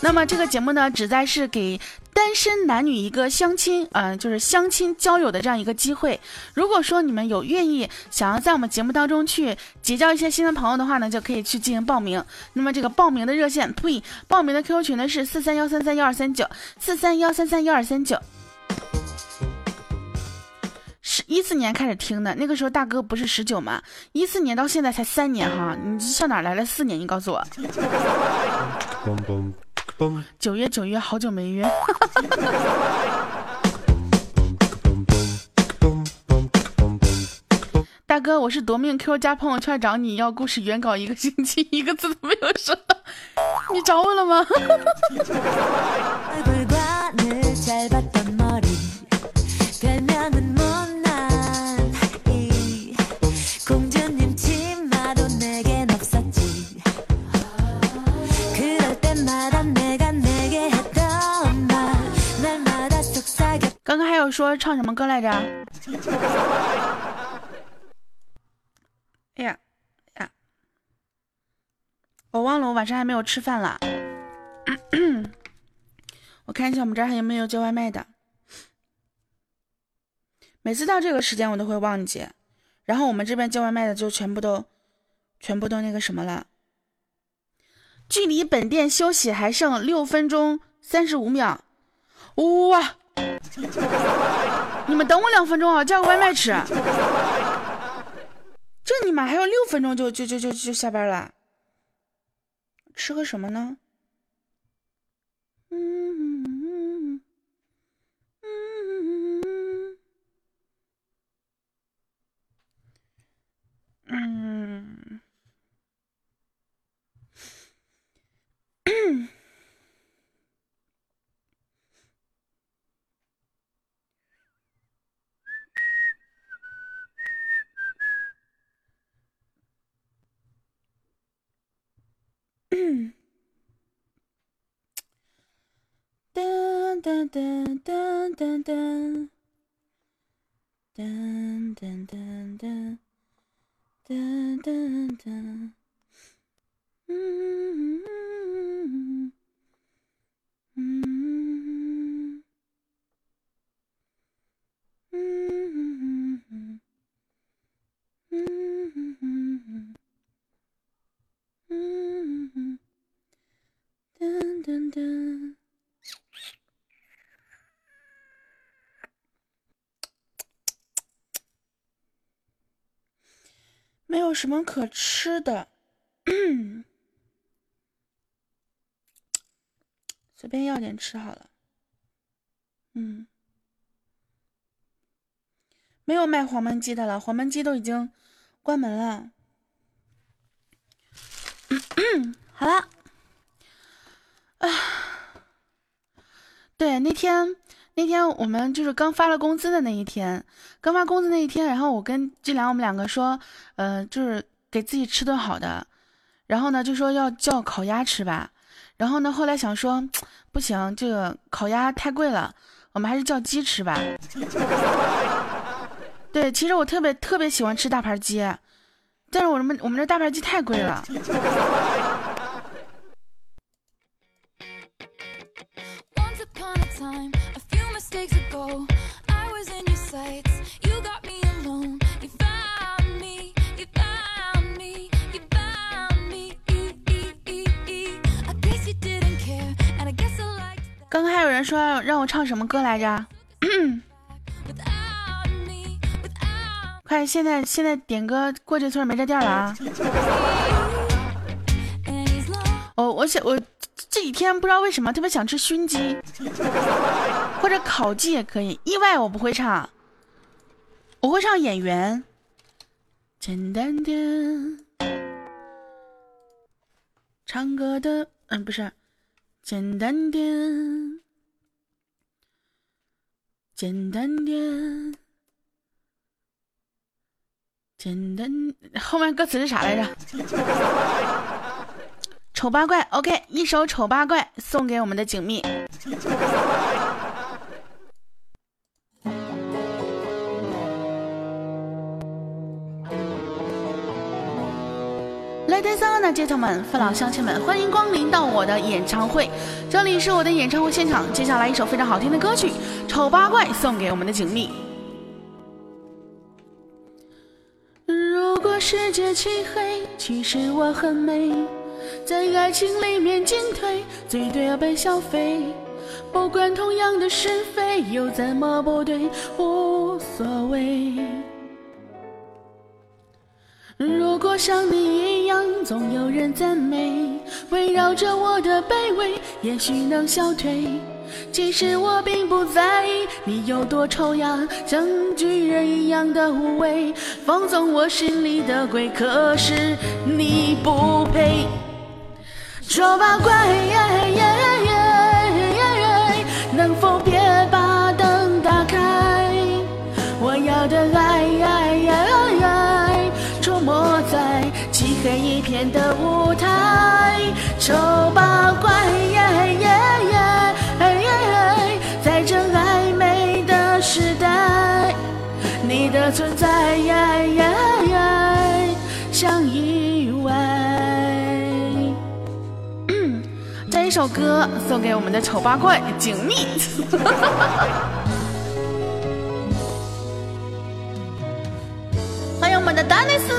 那么这个节目呢，旨在是给。单身男女一个相亲，嗯，就是相亲交友的这样一个机会。如果说你们有愿意想要在我们节目当中去结交一些新的朋友的话呢，就可以去进行报名。那么这个报名的热线，呸，报名的 QQ 群呢是四三幺三三幺二三九四三幺三三幺二三九。是一四年开始听的，那个时候大哥不是十九吗？一四年到现在才三年哈，你上哪来了四年？你告诉我。[laughs] 九月九月，好久没约。大哥，我是夺命 Q 加朋友圈找你要故事原稿一个星期，一个字都没有说，你找我了吗？[laughs] 刚刚还有说唱什么歌来着？哎呀呀，我忘了，我晚上还没有吃饭了。[coughs] 我看一下我们这儿还有没有叫外卖的。每次到这个时间我都会忘记，然后我们这边叫外卖的就全部都全部都那个什么了。距离本店休息还剩六分钟三十五秒，哇！[laughs] 你们等我两分钟啊，叫个外卖吃。这你妈还有六分钟就就就就就下班了，吃个什么呢？嗯嗯嗯嗯嗯。dun, dun, dun, dun, dun, dun. Dun, dun, dun, dun. Dun, dun, dun. Mm-hmm. Mm-hmm. Mm-hmm. Mm-hmm. 嗯嗯嗯噔噔噔。没有什么可吃的，[clears throat] 随便要点吃好了。嗯，没有卖黄焖鸡的了，黄焖鸡都已经关门了。嗯好了，啊，对，那天。那天我们就是刚发了工资的那一天，刚发工资那一天，然后我跟志良我们两个说，呃，就是给自己吃顿好的，然后呢就说要叫烤鸭吃吧，然后呢后来想说 [tsk] 不行，这个烤鸭太贵了，我们还是叫鸡吃吧。[laughs] 对，其实我特别特别喜欢吃大盘鸡，但是我们我们这大盘鸡太贵了。刚刚还有人说让我唱什么歌来着？[clears throat] 快，现在现在点歌，过这村没这店了啊！[laughs] 我我想我这几天不知道为什么特别想吃熏鸡，或者烤鸡也可以。意外我不会唱，我会唱演员。简单点，唱歌的嗯不是。简单点，简单点，简单。后面歌词是啥来着？[laughs] 丑八怪，OK，一首丑八怪送给我们的景密。Ladies and gentlemen，父老乡亲们，欢迎光临到我的演唱会。这里是我的演唱会现场。接下来一首非常好听的歌曲《丑八怪》送给我们的景蜜。如果世界漆黑，其实我很美，在爱情里面进退，最对要被消费。不管同样的是非，又怎么不对，无所谓。如果像你一样，总有人赞美，围绕着我的卑微，也许能消退。其实我并不在意你有多丑呀，像巨人一样的无畏，放纵我心里的鬼。可是你不配，丑八怪，首歌送给我们的丑八怪景蜜。欢迎我们的丹尼斯。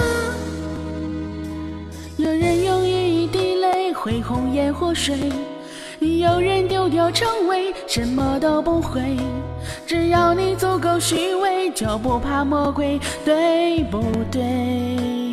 有人用一滴泪会红颜祸水，有人丢掉称谓，什么都不会。只要你足够虚伪，就不怕魔鬼，对不对？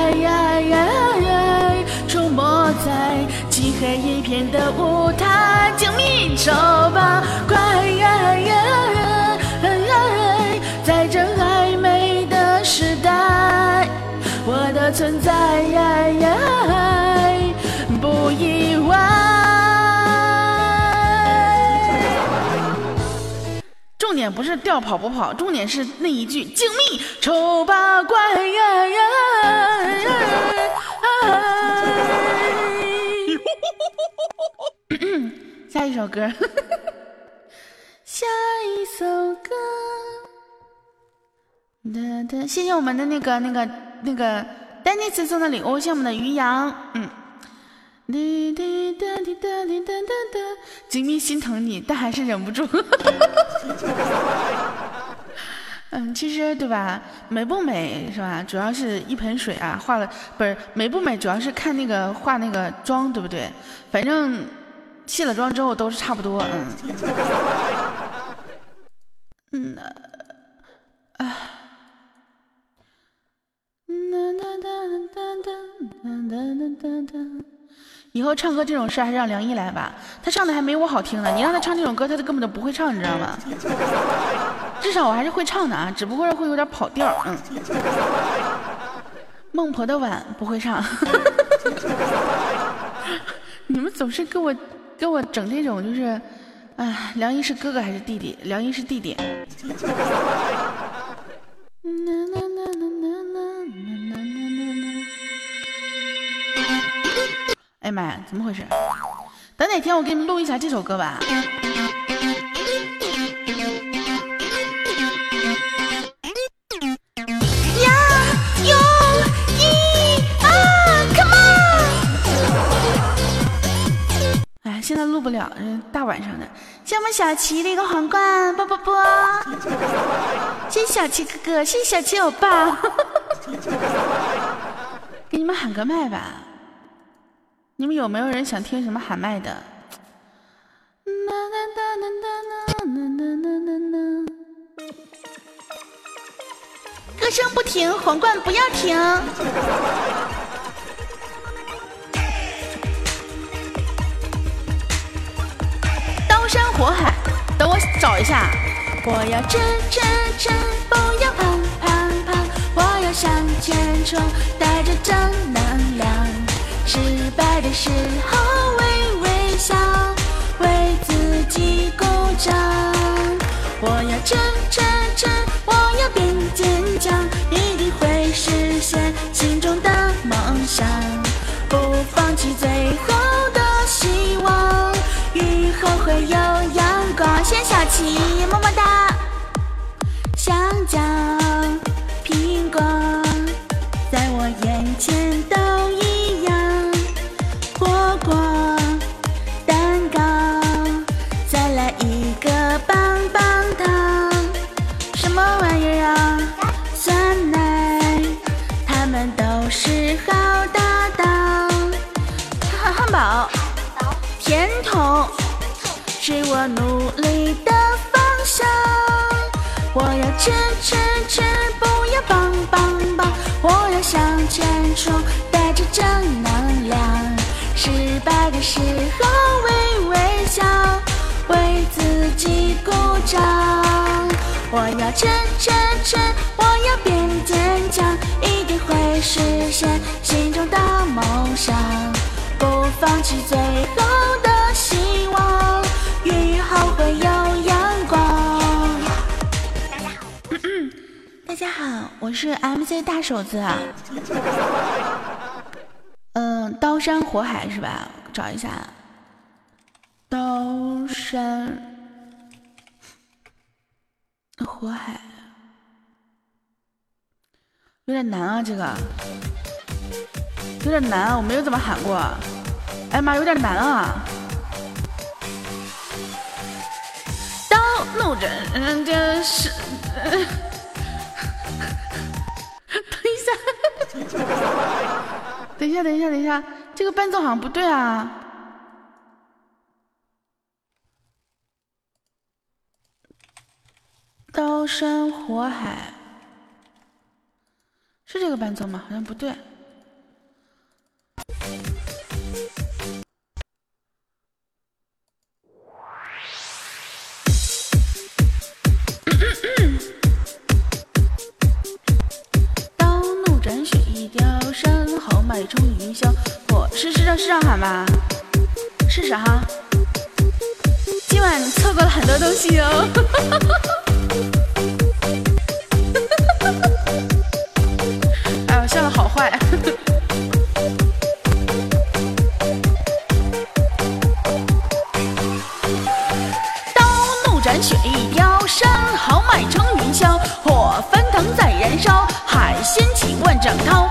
在漆黑一片的舞台，静谧丑八怪，在这暧昧的时代，我的存在不意外。重点不是调跑不跑，重点是那一句静谧丑八怪。[laughs] 下一首歌，下一首歌，哒哒，谢谢我们的那个那个那个丹尼斯送的礼物，谢谢我们的于洋，嗯，滴滴答滴答滴答答答，锦觅心疼你，但还是忍不住。[laughs] 嗯，其实对吧？美不美是吧？主要是一盆水啊，化了不是美不美，主要是看那个化那个妆，对不对？反正卸了妆之后都是差不多，嗯，[laughs] 嗯，啊，以后唱歌这种事还是让梁一来吧，他唱的还没我好听呢。你让他唱这种歌，他都根本都不会唱，你知道吗？[laughs] 至少我还是会唱的啊，只不过会有点跑调。嗯，孟婆的碗不会唱。[laughs] 你们总是给我给我整这种就是哎，梁一是哥哥还是弟弟？梁一是弟弟。[laughs] 哎妈呀，怎么回事？等哪天我给你们录一下这首歌吧。现在录不了，大晚上的。谢我们小齐的一个皇冠，啵啵啵。谢谢小齐哥哥，谢谢小齐欧巴。[laughs] 给你们喊个麦吧，你们有没有人想听什么喊麦的？歌声不停，皇冠不要停。刀山火海，等我找一下。我要战战战，不要胖胖胖。我要向前冲，带着正能量。失败的时候微微笑，为自己鼓掌。我要战战战，我要变坚强，一定会实现心中的梦想，不放弃最后的希望。雨后会有阳光，谢谢小琪，么么哒。香蕉、苹果，在我眼前都甜筒是我努力的方向，我要吃吃吃，不要棒棒棒，我要向前冲，带着正能量。失败的时候微微笑，为自己鼓掌。我要吃吃吃，我要变坚强，一定会实现心中的梦想。不放弃最后的望，雨后会有阳光。大家好，我是 MC 大手子。[laughs] 嗯，刀山火海是吧？找一下，刀山火海，有点难啊，这个。有点难啊，我没有怎么喊过。哎呀妈，有点难啊！刀怒斩，嗯，这是。[laughs] 等一下，[laughs] 等一下，等一下，等一下，这个伴奏好像不对啊！刀山火海，是这个伴奏吗？好像不对。雕山，豪迈冲云霄。我是是让是让喊吧？试试哈。今晚错过了很多东西哦。[laughs] 哎，我笑的好坏。[laughs] 刀怒斩雪翼雕山，豪迈冲云霄，火翻腾在燃烧，海掀起万丈涛，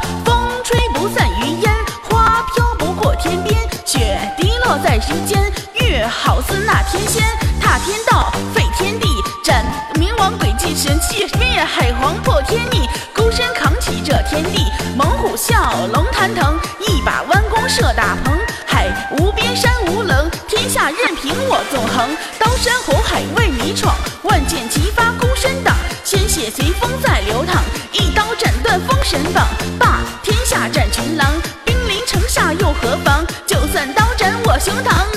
好似那天仙，踏天道，废天地，斩冥王轨迹神器，灭海皇破天逆，孤身扛起这天地，猛虎啸，龙腾腾，一把弯弓射大鹏，海无边，山无棱，天下任凭我纵横，刀山火海为。你闯，万箭齐发，孤身挡，鲜血随风在流淌，一刀斩断封神榜，霸天下战群狼，兵临城下又何妨？就算刀斩我胸膛，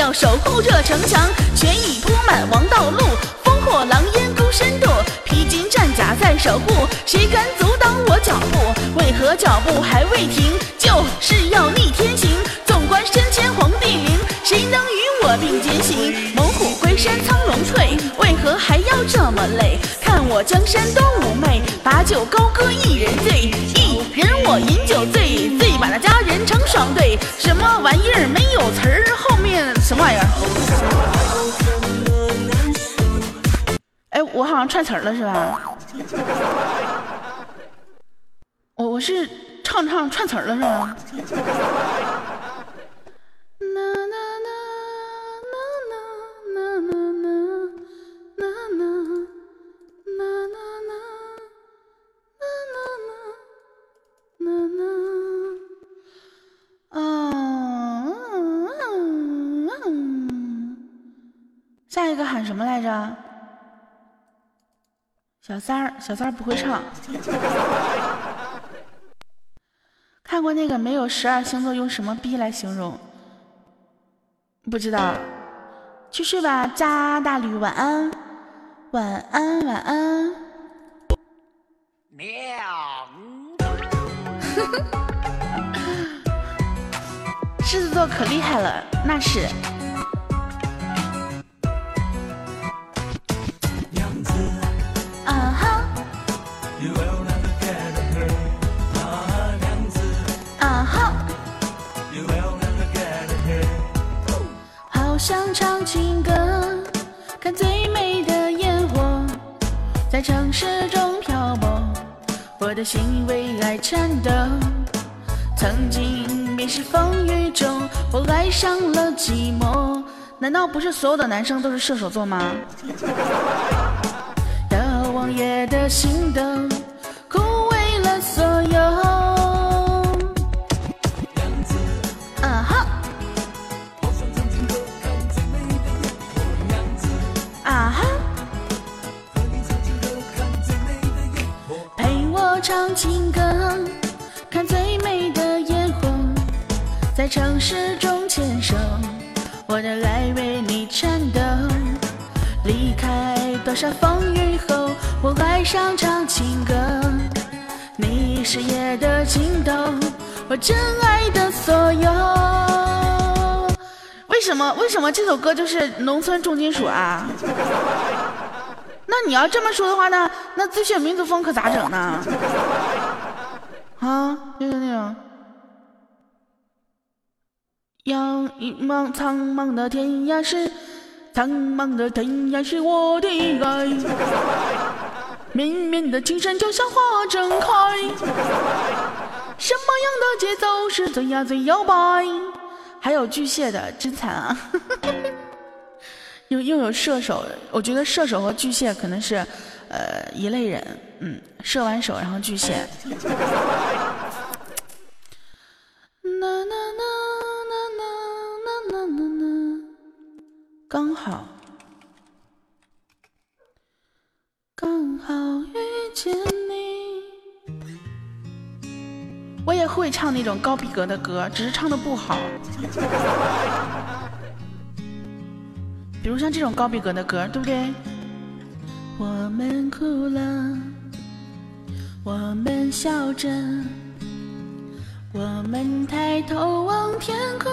要守护这城墙。全已铺满王道路，烽火狼烟孤身渡，披荆战甲在守护，谁敢阻挡我脚步？为何脚步还未停？就是要逆天行，纵观身前黄帝陵，谁能与我并肩行？猛虎归山苍龙退，为何还要。这么累。看我江山多妩媚，把酒高歌一人醉，一人我饮酒醉，醉把那佳人成双对。什么玩意儿没有词儿？后什么玩意儿？哎，我好像串词儿了是吧？我我是唱唱串词儿了是吧？啊嗯下一个喊什么来着？小三儿，小三儿不会唱。[laughs] 看过那个没有十二星座用什么逼来形容？不知道。去睡吧，加大驴，晚安，晚安，晚安。喵狮子座可厉害了，那是。啊哈。啊哈。好想唱情歌，看最美的烟火，在城市中漂泊，我的心为爱颤抖。曾经便是风雨中，我爱上了寂寞。难道不是所有的男生都是射手座吗？[laughs] 遥望夜的星灯，枯萎了所有。唱情歌，在城市中牵手，我的爱为你颤抖。离开多少风雨后，我爱上唱情歌。你是夜的尽头，我真爱的所有。为什么？为什么这首歌就是农村重金属啊？那你要这么说的话呢？那最炫民族风可咋整呢？啊，就是那种，仰一望苍茫的天涯是，苍茫的天涯是我的爱，绵绵的青山就像花正开，什么样的节奏是最呀最摇摆？还有巨蟹的，真惨啊！又又有射手，我觉得射手和巨蟹可能是，呃，一类人。嗯，射完手，然后巨蟹。刚好，刚好遇见你。我也会唱那种高逼格的歌，只是唱的不好。比如像这种高逼格的歌，对不对？我们哭了，我们笑着，我们抬头望天空，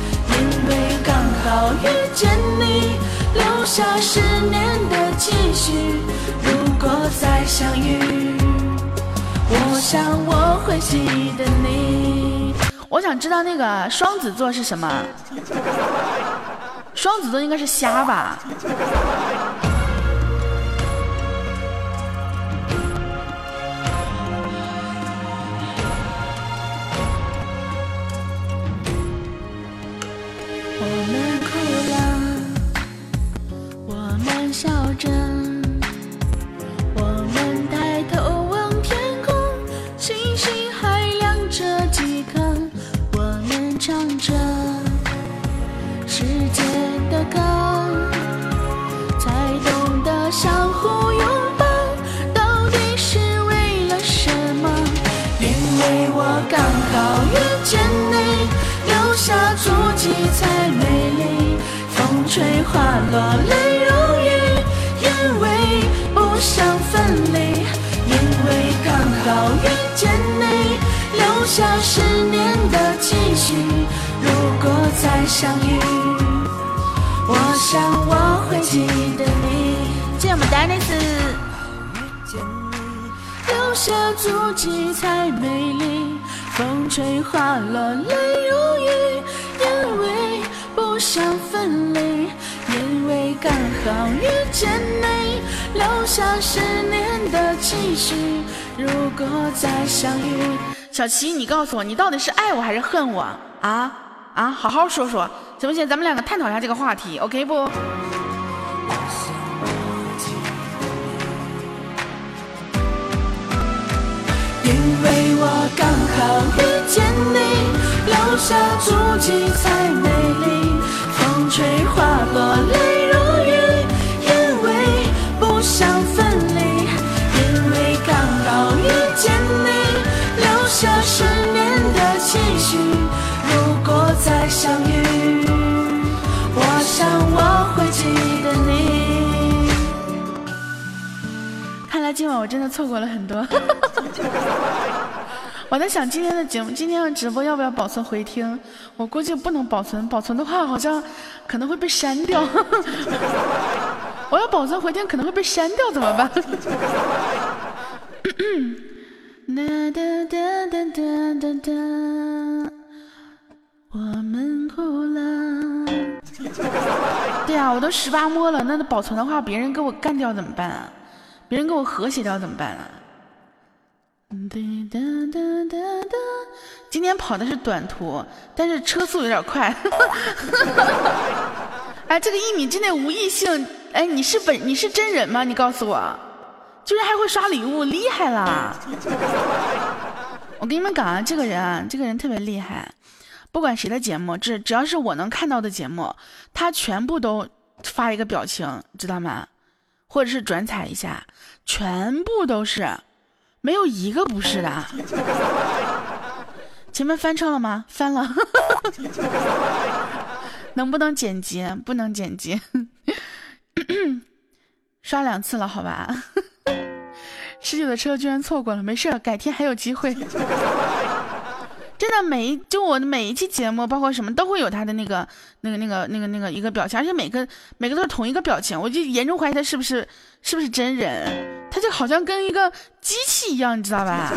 好遇见你，留下十年的期许。如果再相遇，我想我会记得你。我想知道那个双子座是什么？双子座应该是虾吧？我们吹花落泪如雨，因为不想分离，因为刚好遇见你，留下十年的期许。如果再相遇，我想我会记得你。谢谢我们丹尼斯。留下足迹才美丽，风吹花落泪如雨，因为不想分离，因为刚好遇见你，留下十年的期许。如果再相遇，小齐，你告诉我，你到底是爱我还是恨我啊？啊，好好说说，行不行？咱们两个探讨一下这个话题，OK 不？因为我刚好遇见你，留下足迹才美丽。风吹花落泪如雨，因为不想分离，因为刚好遇见你，留下十年的期许。如果再相遇，我想我会记得你。看来今晚我真的错过了很多。[laughs] 我在想今天的节目，今天的直播要不要保存回听？我估计不能保存，保存的话好像可能会被删掉。[laughs] 我要保存回听可能会被删掉，怎么办？[coughs] 哒哒哒哒哒哒，我们哭了。对呀，我都十八摸了，那保存的话，别人给我干掉怎么办啊？别人给我和谐掉怎么办啊？今天跑的是短途，但是车速有点快。[laughs] 哎，这个一米之内无异性，哎，你是本你是真人吗？你告诉我，居然还会刷礼物，厉害啦！[laughs] 我跟你们讲啊，这个人啊，这个人特别厉害，不管谁的节目，只只要是我能看到的节目，他全部都发一个表情，知道吗？或者是转采一下，全部都是。没有一个不是的，[laughs] 前面翻车了吗？翻了，[laughs] 能不能剪辑？不能剪辑，[coughs] 刷两次了，好吧。[laughs] 十九的车居然错过了，没事，改天还有机会。真的，每一就我的每一期节目，包括什么都会有他的那个、那个、那个、那个、那个一个表情，而且每个每个都是同一个表情，我就严重怀疑他是不是是不是真人，他就好像跟一个机器一样，你知道吧？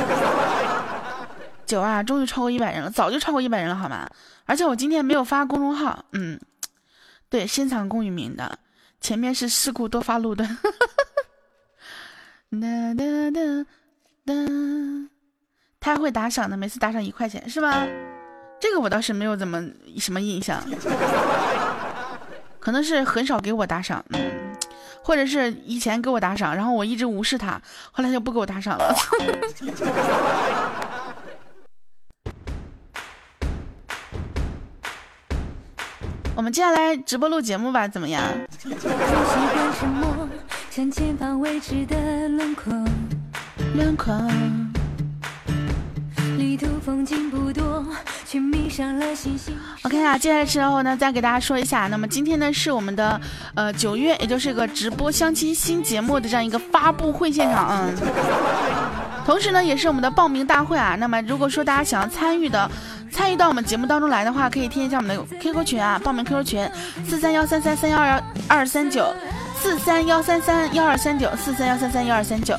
九啊，终于超过一百人了，早就超过一百人了，好吗？而且我今天没有发公众号，嗯，对，深藏功与名的，前面是事故多发路的。哒哒哒哒。他会打赏的，每次打赏一块钱是吧？这个我倒是没有怎么什么印象，可能是很少给我打赏，嗯，或者是以前给我打赏，然后我一直无视他，后来就不给我打赏了。[laughs] 我们接下来直播录节目吧，怎么样？[laughs] 轮廓。OK 啊，接下来之后呢，再给大家说一下，那么今天呢是我们的呃九月，也就是个直播相亲新节目的这样一个发布会现场，嗯，同时呢也是我们的报名大会啊。那么如果说大家想要参与的，参与到我们节目当中来的话，可以添加我们的 QQ 群啊，报名 QQ 群四三幺三三三幺二幺二三九四三幺三三幺二三九四三幺三三幺二三九。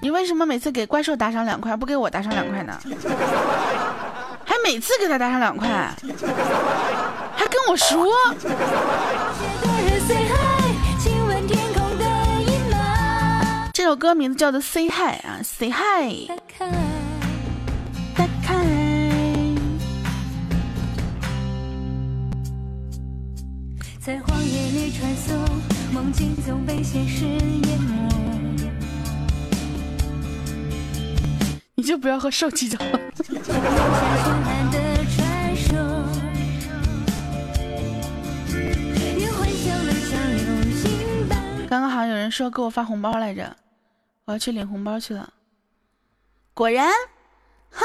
你为什么每次给怪兽打赏两块，不给我打赏两块呢？[laughs] 还每次给他打赏两块，还跟我说。这首歌名字叫做《Say Hi》啊，《Say Hi》。在荒野里穿梭，梦境总被现实淹没。你就不要和兽计较。[laughs] 刚刚好像有说给我发红包来着，我要去领红包去了。果然，哼，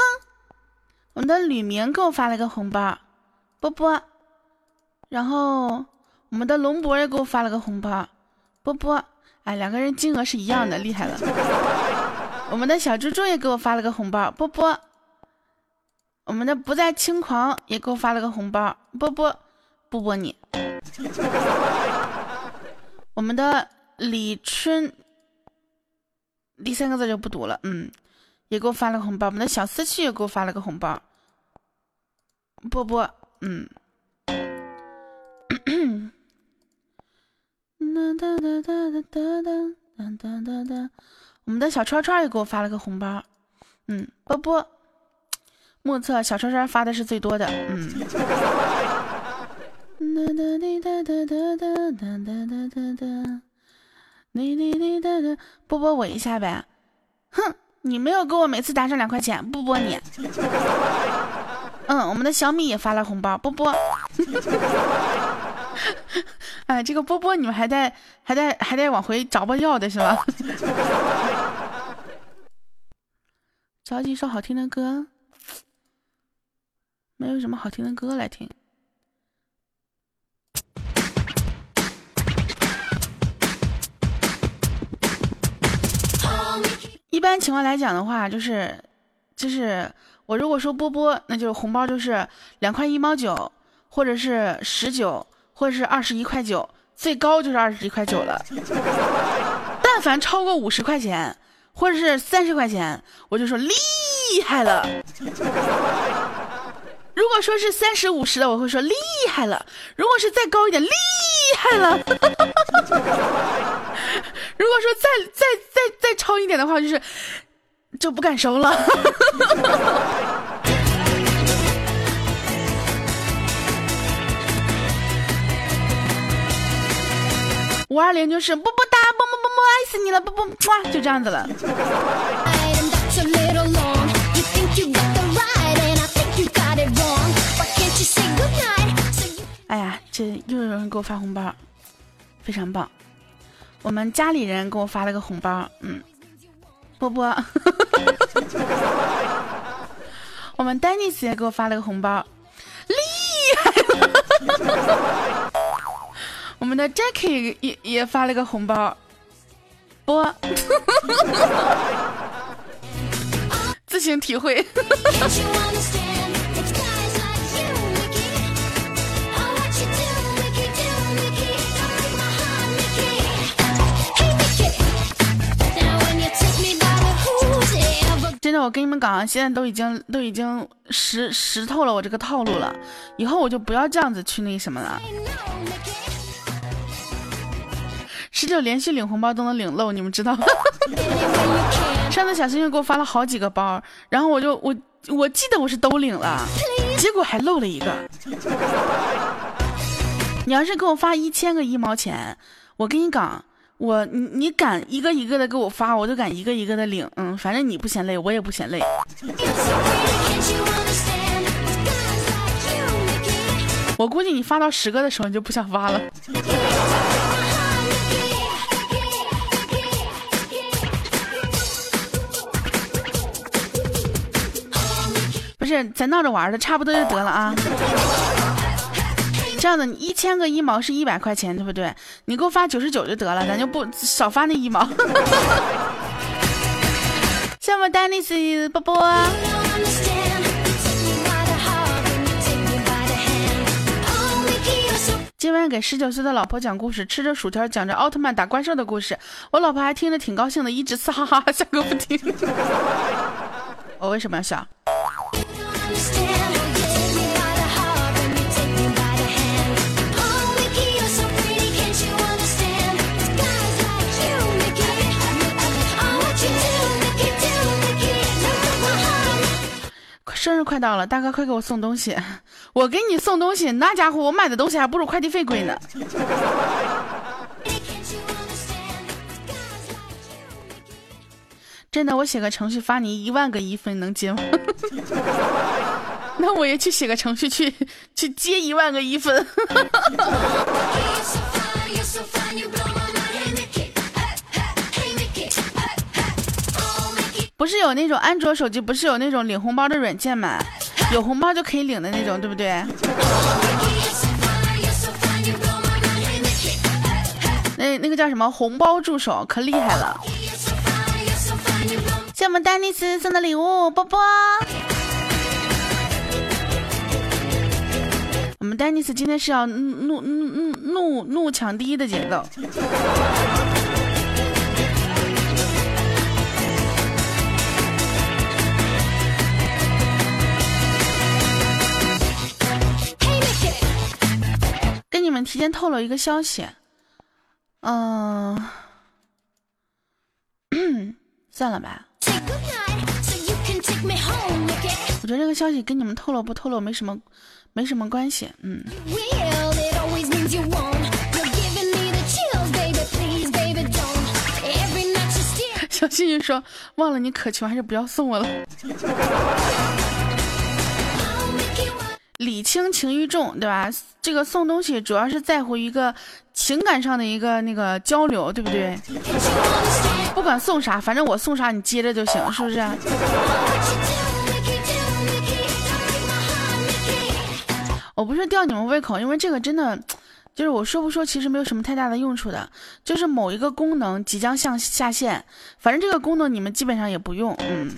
我们的吕明给我发了个红包，波波。然后我们的龙博也给我发了个红包，波波。哎，两个人金额是一样的，厉害了。我们的小猪猪也给我发了个红包，波波。我们的不再轻狂也给我发了个红包，波波，波波你。我们的李春，第三个字就不读了，嗯，也给我发了个红包。我们的小思绪也给我发了个红包，波波，嗯。哒哒哒哒哒哒哒哒哒，我们的小串串也给我发了个红包，嗯，波波，目测小串串发的是最多的，嗯。哒哒滴哒哒哒哒哒哒哒哒，滴滴滴哒哒，波波我一下呗，哼，你没有给我每次打赏两块钱，不波你。嗯，我们的小米也发了红包，波波。[laughs] 哎，这个波波，你们还在还在还在往回找我要的是吧？找几首好听的歌，没有什么好听的歌来听。一般情况来讲的话，就是就是我如果说波波，那就红包就是两块一毛九，或者是十九。或者是二十一块九，最高就是二十一块九了。但凡超过五十块钱，或者是三十块钱，我就说厉害了。如果说是三十五十的，我会说厉害了。如果是再高一点，厉害了。[laughs] 如果说再再再再超一点的话，就是就不敢收了。五二零就是么么哒，么么么么，爱死你了，啵啵，哇，就这样子了。哎呀，这又有人给我发红包，非常棒。我们家里人给我发了个红包，嗯，波波。[laughs] 我们丹尼斯也给我发了个红包，厉害。我们的 Jackie 也也发了个红包，不，[laughs] 自行体会。真的，我跟你们讲，现在都已经都已经识识透了我这个套路了，以后我就不要这样子去那什么了。十九连续领红包都能领漏，你们知道吗？[laughs] 上次小星星给我发了好几个包，然后我就我我记得我是都领了，结果还漏了一个。你要是给我发一千个一毛钱，我跟你讲，我你你敢一个一个的给我发，我就敢一个一个的领。嗯，反正你不嫌累，我也不嫌累。我估计你发到十个的时候，你就不想发了。是咱闹着玩的，差不多就得了啊。这样的，你一千个一毛是一百块钱，对不对？你给我发九十九就得了，咱就不少发那一毛。[laughs] 谢我丹尼斯波波。今晚给十九岁的老婆讲故事，吃着薯条讲着奥特曼打怪兽的故事，我老婆还听着挺高兴的，一直呲 [laughs] 哈哈笑个不停。[laughs] 我为什么要笑？生日快到了，大哥快给我送东西！我给你送东西，那家伙我买的东西还不如快递费贵呢。真的，我写个程序发你一万个一分，能接吗？[laughs] 那我也去写个程序去去接一万个一分。[laughs] 不是有那种安卓手机，不是有那种领红包的软件吗？[laughs] 有红包就可以领的那种，对不对？那那个叫什么红包助手，可厉害了。谢我们丹尼斯送的礼物，波波。我们丹尼斯今天是要怒怒怒怒怒抢第一的节奏。跟你们提前透露一个消息，嗯，算了吧。我觉得这个消息跟你们透露不透露没什么。没什么关系，嗯。[laughs] 小幸运说：“忘了你渴求，还是不要送我了。”礼轻情意重，对吧？这个送东西主要是在乎一个情感上的一个那个交流，对不对？不管送啥，反正我送啥你接着就行，是不是？我不是吊你们胃口，因为这个真的，就是我说不说，其实没有什么太大的用处的。就是某一个功能即将向下线，反正这个功能你们基本上也不用。嗯，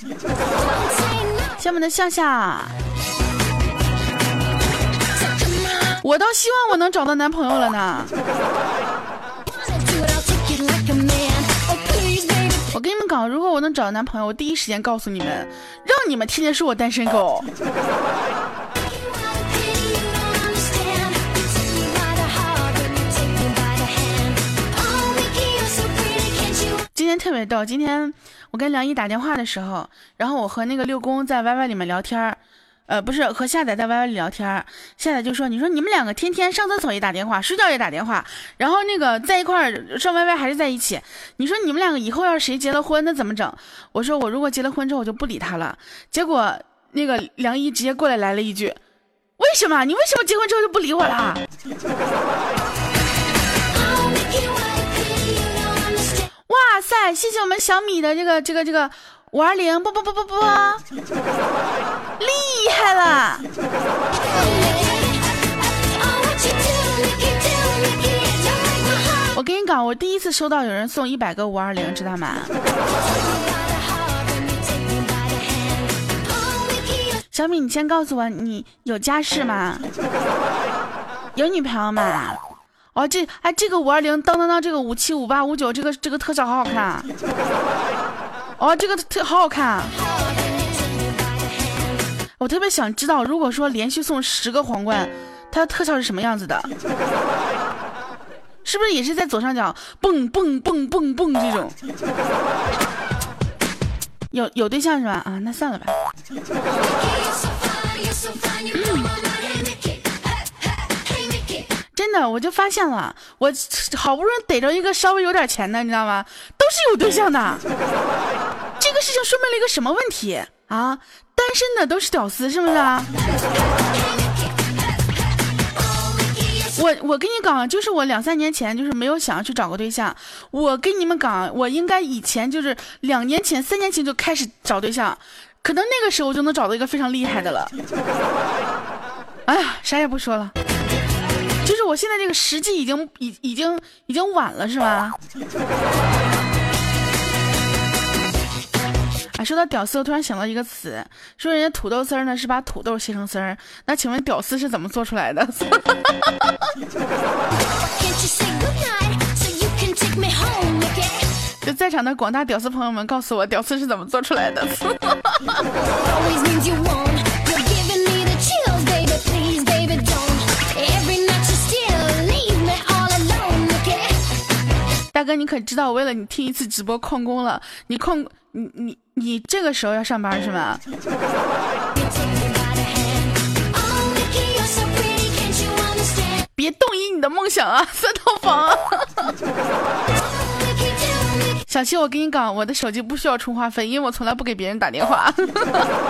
下面的向下，我倒希望我能找到男朋友了呢。我跟你们讲，如果我能找到男朋友，我第一时间告诉你们，让你们天天说我单身狗。今天特别逗，今天我跟梁一打电话的时候，然后我和那个六公在 YY 里面聊天儿，呃，不是和夏仔在 YY 里聊天儿，夏仔就说：“你说你们两个天天上厕所也打电话，睡觉也打电话，然后那个在一块儿上 YY 还是在一起，你说你们两个以后要是谁结了婚，那怎么整？”我说：“我如果结了婚之后，我就不理他了。”结果那个梁一直接过来来了一句：“为什么？你为什么结婚之后就不理我了？”哇塞！谢谢我们小米的这个这个这个五二零，不不不不不，厉害了！我跟你讲，我第一次收到有人送一百个五二零，知道吗？小米，你先告诉我，你有家室吗？有女朋友吗？哦，这哎，这个五二零当当当，这个五七五八五九，这个这个特效好好看。哦，这个特好好看啊。我特别想知道，如果说连续送十个皇冠，它的特效是什么样子的？是不是也是在左上角蹦蹦蹦蹦蹦这种？有有对象是吧？啊，那算了吧。[coughs] 的，我就发现了，我好不容易逮着一个稍微有点钱的，你知道吗？都是有对象的。这个事情说明了一个什么问题啊？单身的都是屌丝，是不是啊？我我跟你讲，就是我两三年前就是没有想要去找个对象。我跟你们讲，我应该以前就是两年前、三年前就开始找对象，可能那个时候就能找到一个非常厉害的了。[laughs] 哎呀，啥也不说了。我现在这个时机已经已已经已经晚了，是吧？啊，说到屌丝，我突然想到一个词，说人家土豆丝儿呢是把土豆切成丝儿，那请问屌丝是怎么做出来的？[laughs] 就在场的广大屌丝朋友们，告诉我屌丝是怎么做出来的？[laughs] 大哥，你可知道我为了你听一次直播旷工了？你旷你你你这个时候要上班是吗？别动移你的梦想啊！三套房。小七，我跟你讲，我的手机不需要充话费，因为我从来不给别人打电话。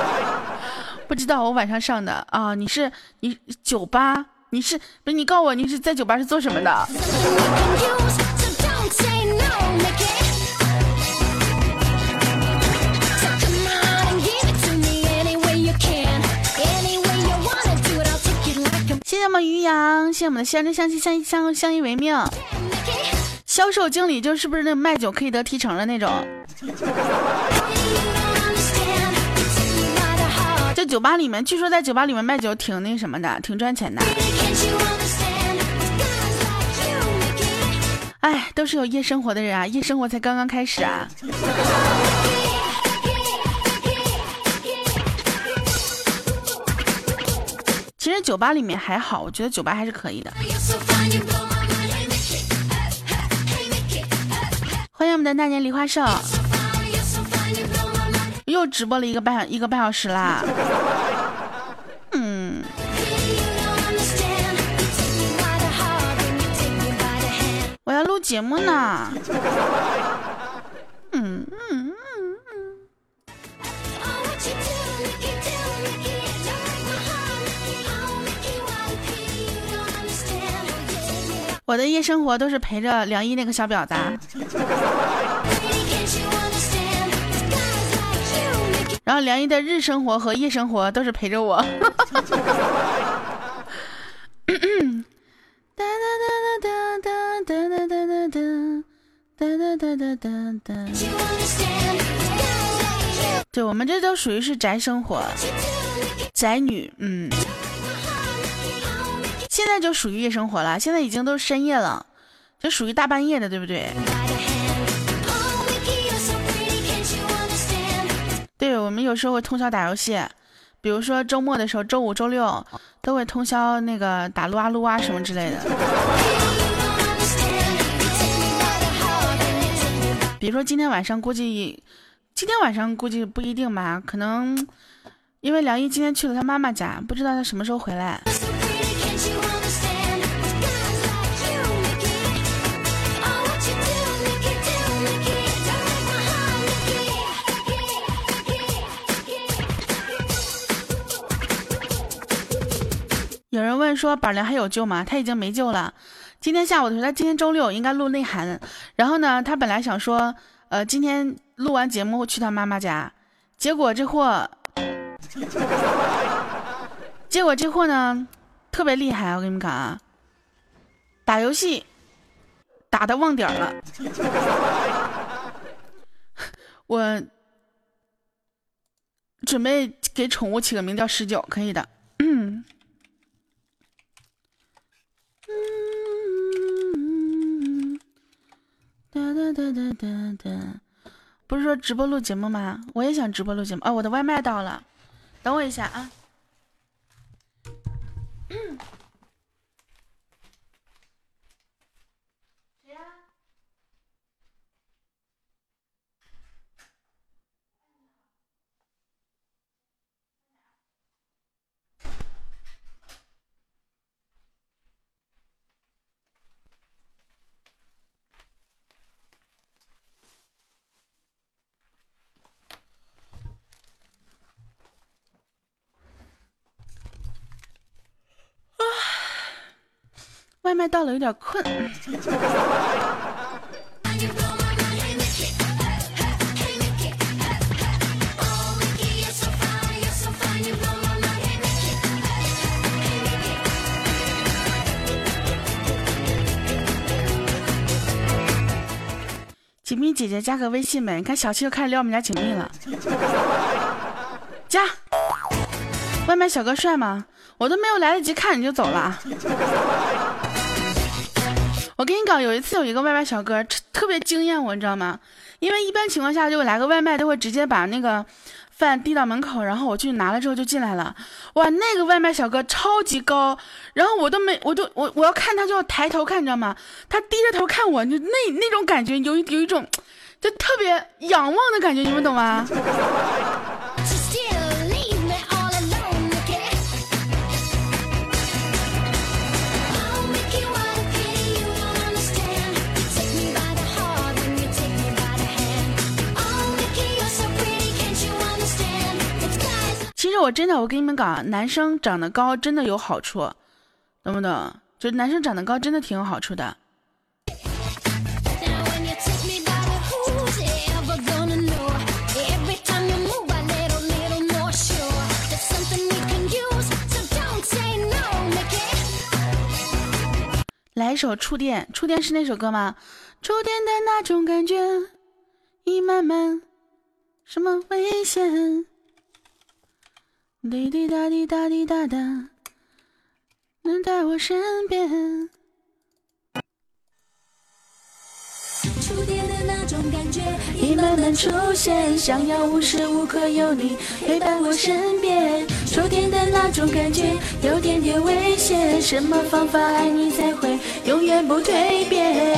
[laughs] 不知道我晚上上的啊？你是你酒吧？你是不是？你告诉我你是在酒吧是做什么的？do，I'll take like。谢谢我们于洋，谢谢我们的相知相惜，相相相依为命。销售经理就是不是那卖酒可以得提成的那种。在 [laughs] 酒吧里面，据说在酒吧里面卖酒挺那什么的，挺赚钱的。哎，都是有夜生活的人啊，夜生活才刚刚开始啊。其实酒吧里面还好，我觉得酒吧还是可以的。欢迎我们的那年梨花瘦，又直播了一个半一个半小时啦。节目呢。嗯嗯嗯嗯。我的夜生活都是陪着梁一那个小婊子，然后梁一的日生活和夜生活都是陪着我。哒哒哒哒哒哒哒哒哒哒哒哒哒哒哒。对，我们这都属于是宅生活，宅女，嗯。现在就属于夜生活了，现在已经都是深夜了，就属于大半夜的，对不对？对，我们有时候会通宵打游戏，比如说周末的时候，周五、周六都会通宵那个打撸啊撸啊什么之类的。比如说今天晚上估计，今天晚上估计不一定吧，可能因为梁一今天去了他妈妈家，不知道他什么时候回来。有人问说宝良还有救吗？他已经没救了。今天下午的时候，他今天周六应该录内涵，然后呢，他本来想说，呃，今天录完节目去他妈妈家，结果这货，结果这货呢，特别厉害，我跟你们讲啊，打游戏打的忘点了。[laughs] 我准备给宠物起个名叫十九，可以的。哒哒哒哒哒哒，不是说直播录节目吗？我也想直播录节目。哦，我的外卖到了，等我一下啊。外卖到了，有点困。锦觅姐姐加个微信呗，你看小七又开始撩我们家锦觅了。加，外卖小哥帅吗？我都没有来得及看你就走了。我跟你讲，有一次有一个外卖小哥特别惊艳我，你知道吗？因为一般情况下，就来个外卖都会直接把那个饭递到门口，然后我去拿了之后就进来了。哇，那个外卖小哥超级高，然后我都没，我都我我要看他就要抬头看，你知道吗？他低着头看我，就那那种感觉，有有一种就特别仰望的感觉，你们懂吗？其实我真的，我跟你们讲，男生长得高真的有好处，懂不懂？就男生长得高真的挺有好处的。来一首《触电》，《触电》是那首歌吗？触电的那种感觉，已慢慢什么危险？滴滴答滴答滴答答，能在我身边。触电的那种感觉已慢慢出现，想要无时无刻有你陪伴我身边。触电的那种感觉有点点危险，什么方法爱你才会永远不蜕变？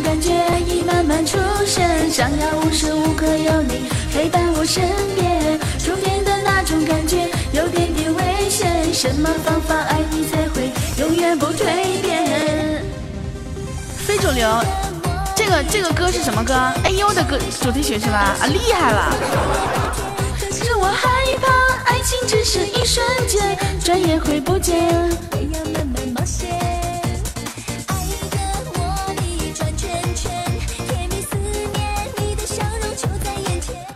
感觉已慢慢出现，想要无时无刻有你陪伴我身边，触电的那种感觉有点点危险，什么方法爱你才会永远不蜕变？非主流，这个这个歌是什么歌？哎呦的歌主题曲是吧？啊，厉害了！是我害怕爱情只是一瞬间，转眼会不见。我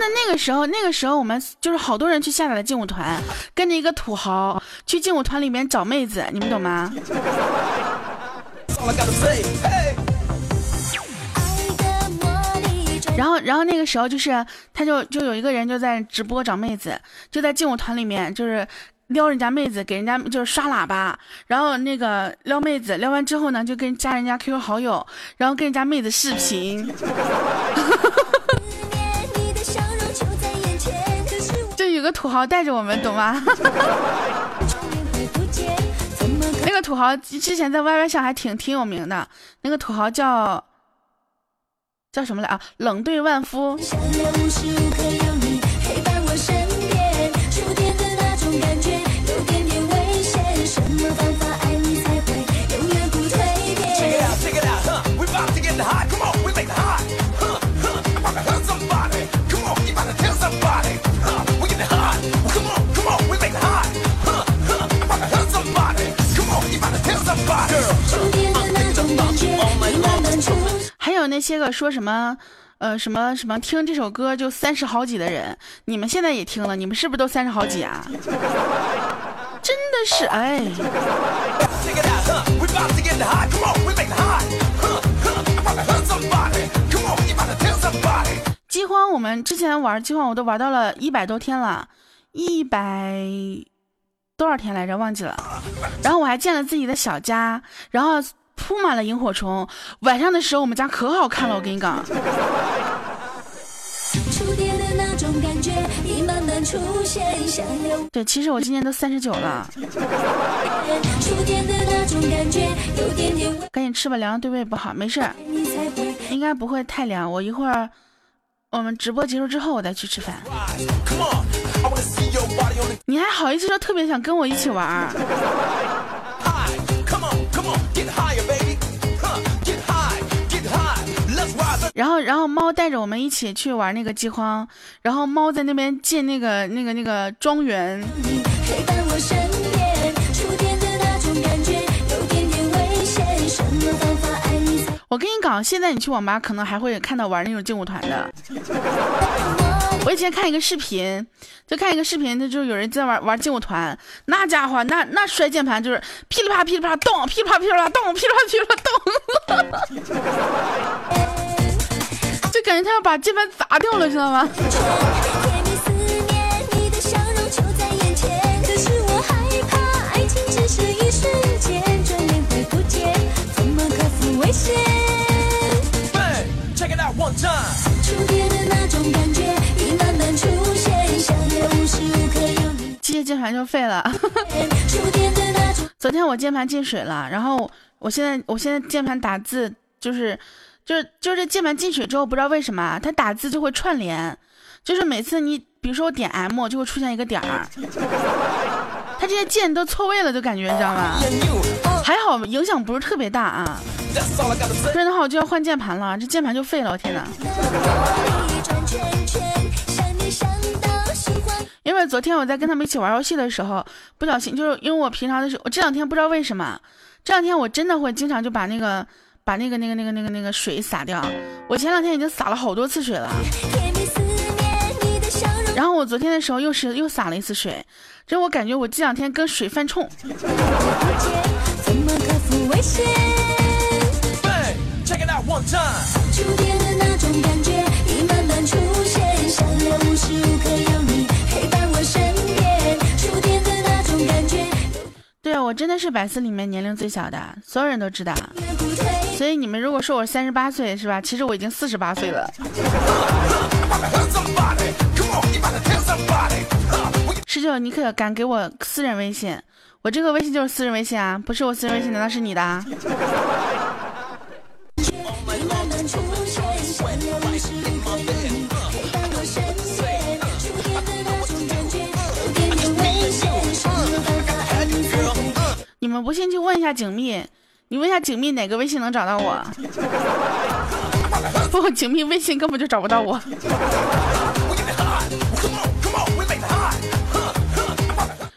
真的那个时候，那个时候我们就是好多人去下载了劲舞团，跟着一个土豪去劲舞团里面找妹子，你们懂吗？然后，然后那个时候就是，他就就有一个人就在直播找妹子，就在劲舞团里面就是撩人家妹子，给人家就是刷喇叭，然后那个撩妹子，撩完之后呢，就跟加人家 QQ 好友，然后跟人家妹子视频。[laughs] 有个土豪带着我们，懂吗？那个土豪之前在 YY 上还挺挺有名的，那个土豪叫叫什么来啊？冷对万夫。那些个说什么，呃，什么什么听这首歌就三十好几的人，你们现在也听了，你们是不是都三十好几啊？真的是哎。饥荒，我们之前玩饥荒，我都玩到了一百多天了，一百多少天来着？忘记了。然后我还建了自己的小家，然后。铺满了萤火虫，晚上的时候我们家可好看了，我跟你讲。对，其实我今年都三十九了。赶紧吃吧，凉了对胃不好。没事儿，应该不会太凉。我一会儿我们直播结束之后，我再去吃饭。你还好意思说特别想跟我一起玩？然后，然后猫带着我们一起去玩那个饥荒，然后猫在那边建那个、那个、那个庄园。我跟你讲，现在你去网吧可能还会看到玩那种劲舞团的。我以前看一个视频，就看一个视频，那就有人在玩玩劲舞团，那家伙那那摔键盘就是噼里啪噼里啪咚，噼里啪噼里啪咚，噼里啪噼里啪咚。[laughs] 就感觉他要把键盘砸掉了，知道吗？机械键盘就废了。[laughs] 昨天我键盘进水了，然后我现在我现在键盘打字。就是就是就是这键盘进水之后，不知道为什么它打字就会串联，就是每次你比如说我点 M 就会出现一个点儿，它这些键都错位了，就感觉你知道吗？还好影响不是特别大啊，不然的话我就要换键盘了，这键盘就废了，我天哪！因为昨天我在跟他们一起玩游戏的时候，不小心就是因为我平常的时候，我这两天不知道为什么，这两天我真的会经常就把那个把那个那个那个那个那个水洒掉。我前两天已经洒了好多次水了，然后我昨天的时候又是又洒了一次水，就我感觉我这两天跟水犯冲。对啊，我真的是百思里面年龄最小的，所有人都知道。所以你们如果说我三十八岁是吧？其实我已经四十八岁了。十九，你可敢给我私人微信？我这个微信就是私人微信啊，不是我私人微信，难道是你的？你们不信去问一下景密，你问一下景密哪个微信能找到我？[laughs] 不，景密微信根本就找不到我。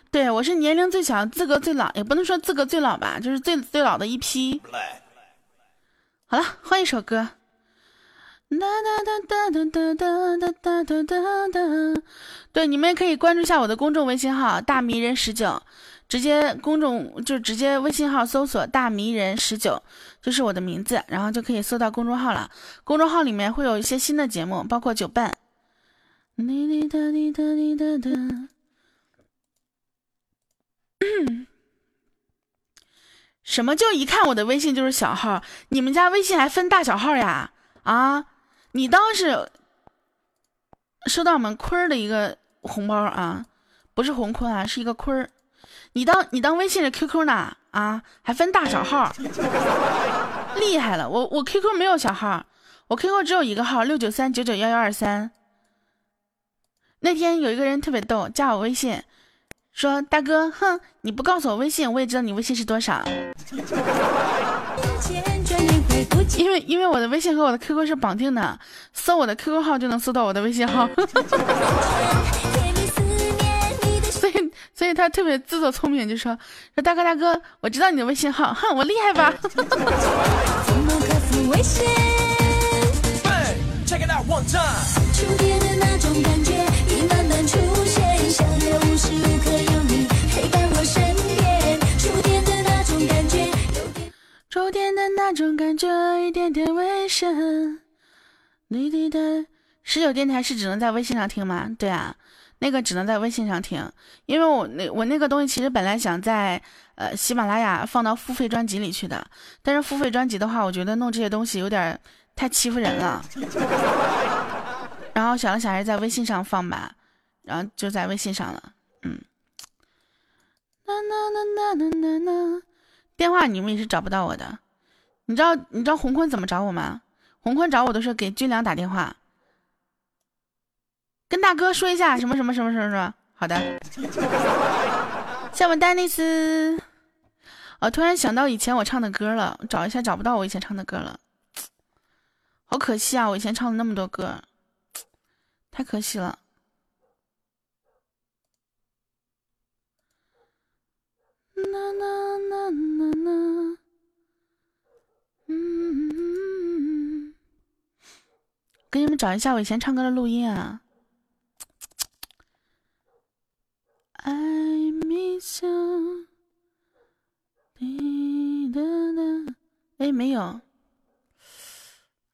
对，我是年龄最小、资格最老，也不能说资格最老吧，就是最最老的一批。好了，换一首歌。哒哒哒哒哒哒哒哒哒哒。对，你们也可以关注一下我的公众微信号“大迷人十九”。直接公众就直接微信号搜索“大迷人十九”，就是我的名字，然后就可以搜到公众号了。公众号里面会有一些新的节目，包括九伴。什么就一看我的微信就是小号？你们家微信还分大小号呀？啊，你当是收到我们坤儿的一个红包啊？不是红坤啊，是一个坤儿。你当你当微信的 QQ 呢？啊，还分大小号，厉害了！我我 QQ 没有小号，我 QQ 只有一个号，六九三九九幺幺二三。那天有一个人特别逗，加我微信，说大哥，哼，你不告诉我微信，我也知道你微信是多少。因为因为我的微信和我的 QQ 是绑定的，搜我的 QQ 号就能搜到我的微信号。[laughs] 所以他特别自作聪明，就说：“说大哥大哥，我知道你的微信号，哼，我厉害吧？” [laughs] 触电的那种感觉，一点点危险。你的十九电台是只能在微信上听吗？对啊。那个只能在微信上听，因为我那我那个东西其实本来想在呃喜马拉雅放到付费专辑里去的，但是付费专辑的话，我觉得弄这些东西有点太欺负人了。[laughs] 然后想了想，还是在微信上放吧，然后就在微信上了。嗯。电话你们也是找不到我的，你知道你知道洪坤怎么找我吗？洪坤找我的时候给军良打电话。跟大哥说一下什么什么什么什么什么，好的。[laughs] 像我丹尼斯，我突然想到以前我唱的歌了，找一下找不到我以前唱的歌了，好可惜啊！我以前唱了那么多歌，太可惜了。啦啦啦啦啦，嗯，给你们找一下我以前唱歌的录音啊。I miss you。滴答答，哎，没有，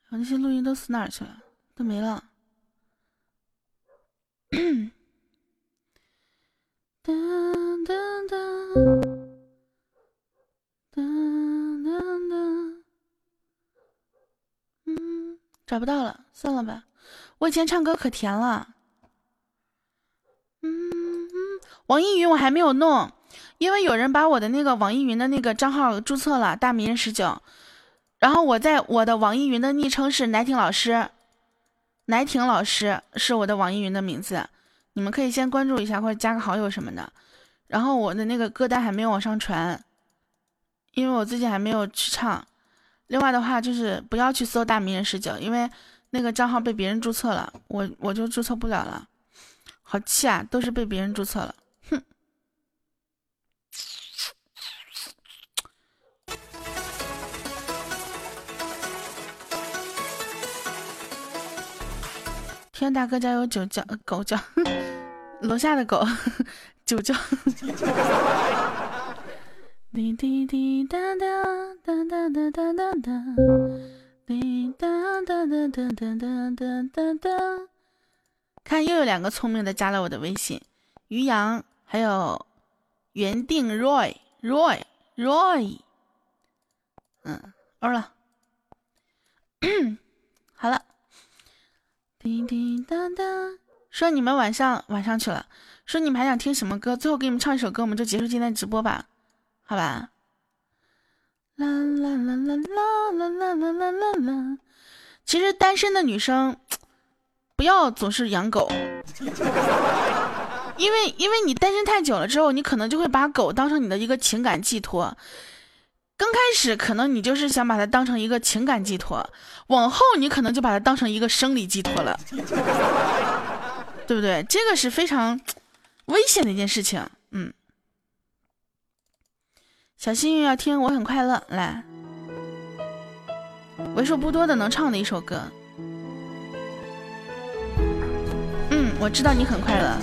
我那些录音都死哪去了？都没了。[coughs] 哒哒哒，哒哒哒，嗯，找不到了，算了吧。我以前唱歌可甜了。嗯网易云我还没有弄，因为有人把我的那个网易云的那个账号注册了，大名人十九，然后我在我的网易云的昵称是奶挺老师，奶挺老师是我的网易云的名字，你们可以先关注一下或者加个好友什么的。然后我的那个歌单还没有往上传，因为我最近还没有去唱。另外的话就是不要去搜大名人十九，因为那个账号被别人注册了，我我就注册不了了，好气啊！都是被别人注册了。天大哥家有酒叫狗叫，[laughs] 楼下的狗 [laughs] 酒叫。[laughs] 滴滴滴答答答答答答答答，滴答答答答答答答答。看，又有两个聪明的加了我的微信，于洋还有原定 Roy Roy Roy。嗯，欧了。[clears throat] 好了。滴滴答答，说你们晚上晚上去了，说你们还想听什么歌？最后给你们唱一首歌，我们就结束今天直播吧，好吧？啦啦啦啦啦啦啦啦啦啦啦。其实单身的女生不要总是养狗，[laughs] 因为因为你单身太久了之后，你可能就会把狗当成你的一个情感寄托。刚开始可能你就是想把它当成一个情感寄托，往后你可能就把它当成一个生理寄托了，[laughs] 对不对？这个是非常危险的一件事情。嗯，小幸运要听我很快乐，来，为数不多的能唱的一首歌。我知道你很快乐。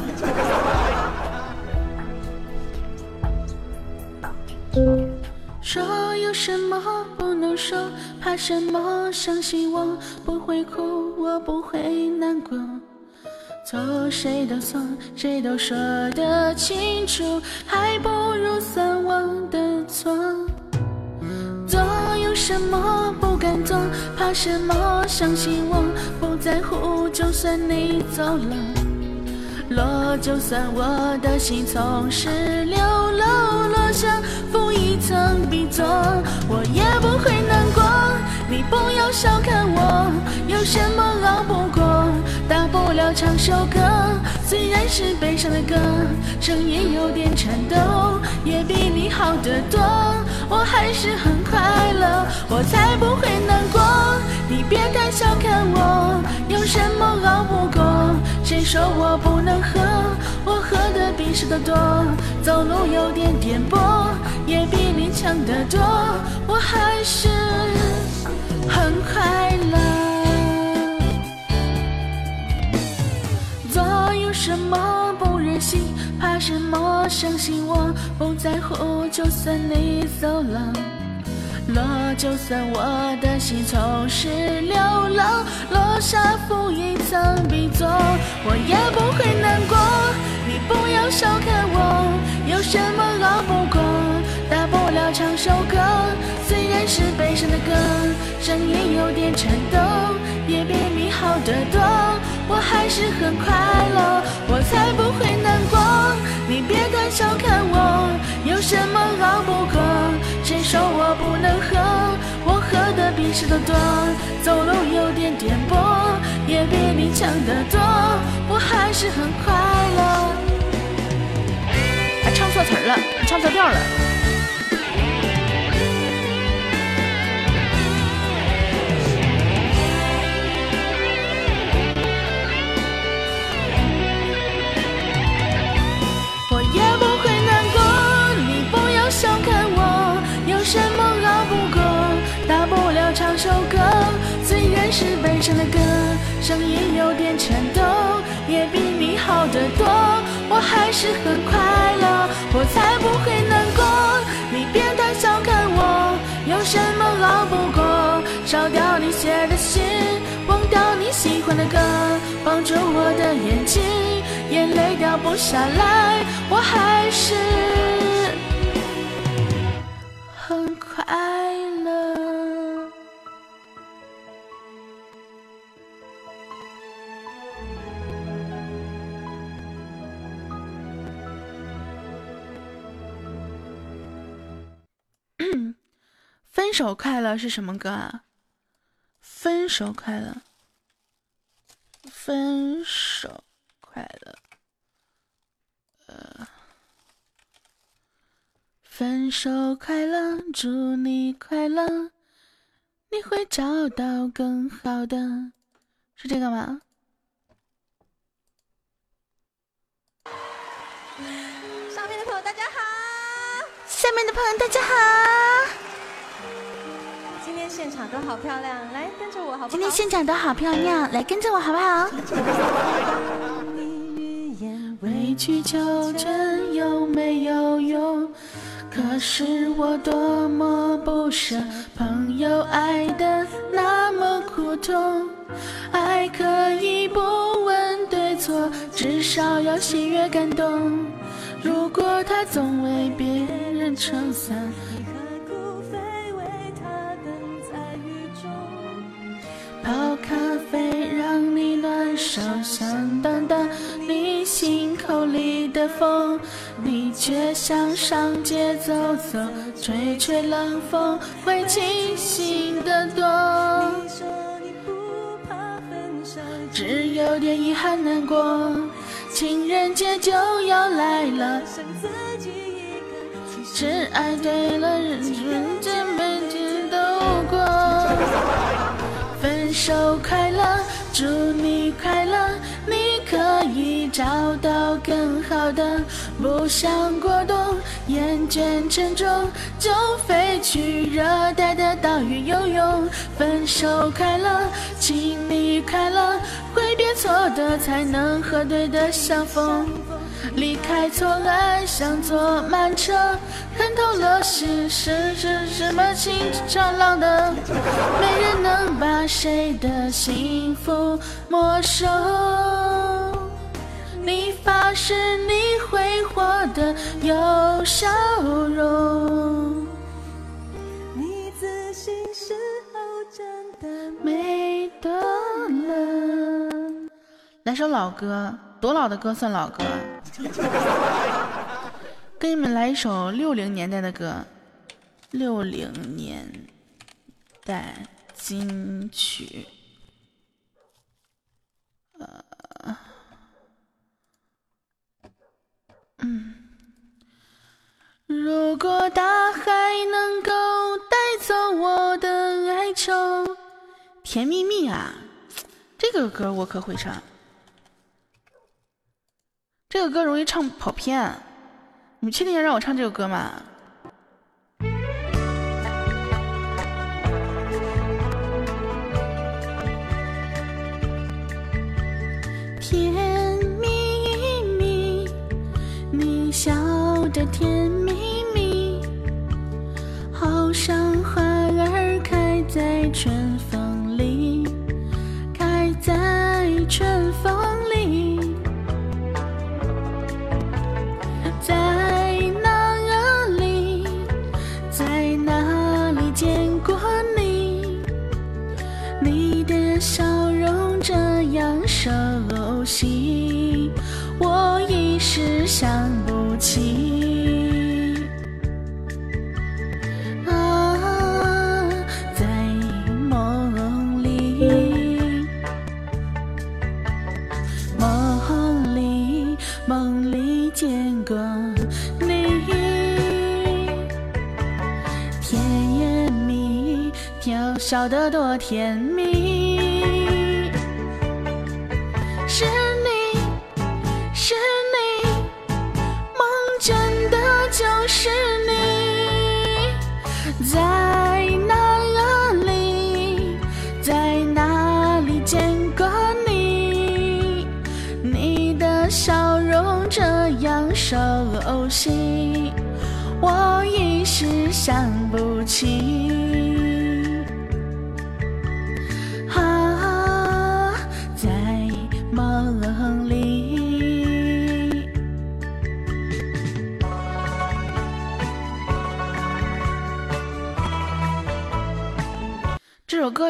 说有什么不能说，怕什么？相信我不会哭，我不会难过。错谁都错，谁都说得清楚，还不如算我的错。什么不敢做，怕什么？相信我不在乎，就算你走了，落就算我的心从十六楼落下。负一层 B 座，我也不会难过。你不要小看我，有什么熬不过？大不了唱首歌，虽然是悲伤的歌，声音有点颤抖，也比你好得多。我还是很快乐，我才不会难过。你别太小看我，有什么熬不过？谁说我不能喝？我喝的比谁都多，走路有点颠簸，也比你强得多。我还是很快乐。做有什么不忍心？怕什么？相信我不在乎，就算你走了。落，就算我的心从十六楼落下，负一层壁座，我也不会难过。你不要小看我，有什么熬不过？大不了唱首歌，虽然是悲伤的歌，声音有点颤抖，也比你好得多。我还是很快乐，我才不会难过。你别太小看我，有什么熬不过？谁说我不能喝？我喝的比谁都多，走路有点颠簸，也比你强得多。我还是很快乐。还唱错词了，唱错调了。是悲伤的歌，声音有点颤抖，也比你好得多。我还是很快乐，我才不会难过。你别太小看我，有什么熬不过？烧掉你写的信，忘掉你喜欢的歌，绑住我的眼睛，眼泪掉不下来。我还是很快手快乐是什么歌啊？分手快乐，分手快乐，呃，分手快乐，祝你快乐，你会找到更好的，是这个吗？上面的朋友大家好，下面的朋友大家好。现场都好漂亮，来跟着我好不好？今天现场都好漂亮，来跟着我好不好？委曲求全有没有用？可是我多么不舍，朋友爱的那么苦痛，爱可以不问对错，至少要喜悦感动。如果他总为别人撑伞。泡咖啡让你暖手，想挡挡你心口里的风，你却想上街走走，吹吹冷风会清醒的多。只有点遗憾难过，情人节就要来了，只爱对了人，这辈子都过。分手快乐，祝你快乐，你可以找到更好的。不想过冬，厌倦沉重，就飞去热带的岛屿游泳。分手快乐，请你快乐，挥别错的，才能和对的相逢。离开错爱，像坐慢车，看透了世事是什么情长浪的，没人能把谁的幸福没收。你发誓你会活得有笑容，你自信时候真的美得了。来首老歌，多老的歌算老歌？给你们来一首六零年代的歌，六零年代金曲。嗯，如果大海能够带走我的哀愁，甜蜜蜜啊，这个歌我可会唱。这个歌容易唱跑偏，你确定要让我唱这首歌吗？甜的甜蜜蜜，好像花儿开在春风里，开在笑得多甜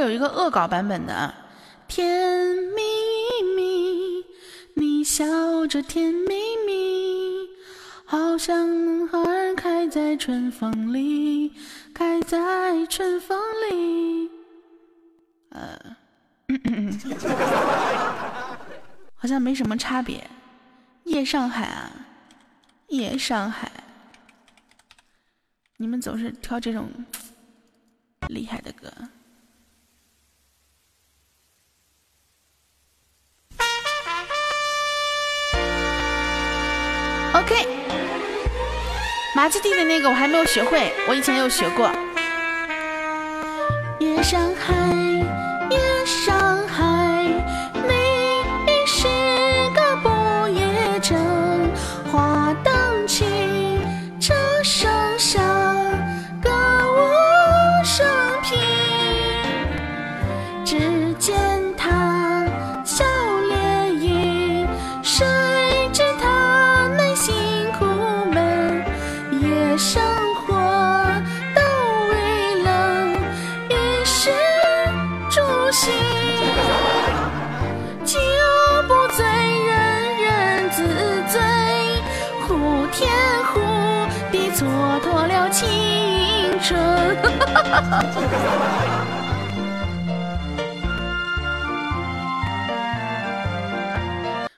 有一个恶搞版本的，甜蜜蜜，你笑着甜蜜蜜，好像花儿开在春风里，开在春风里。呃，[coughs] 好像没什么差别。夜上海啊，夜上海，你们总是挑这种厉害的歌。OK，麻子弟的那个我还没有学会，我以前有学过。夜上海，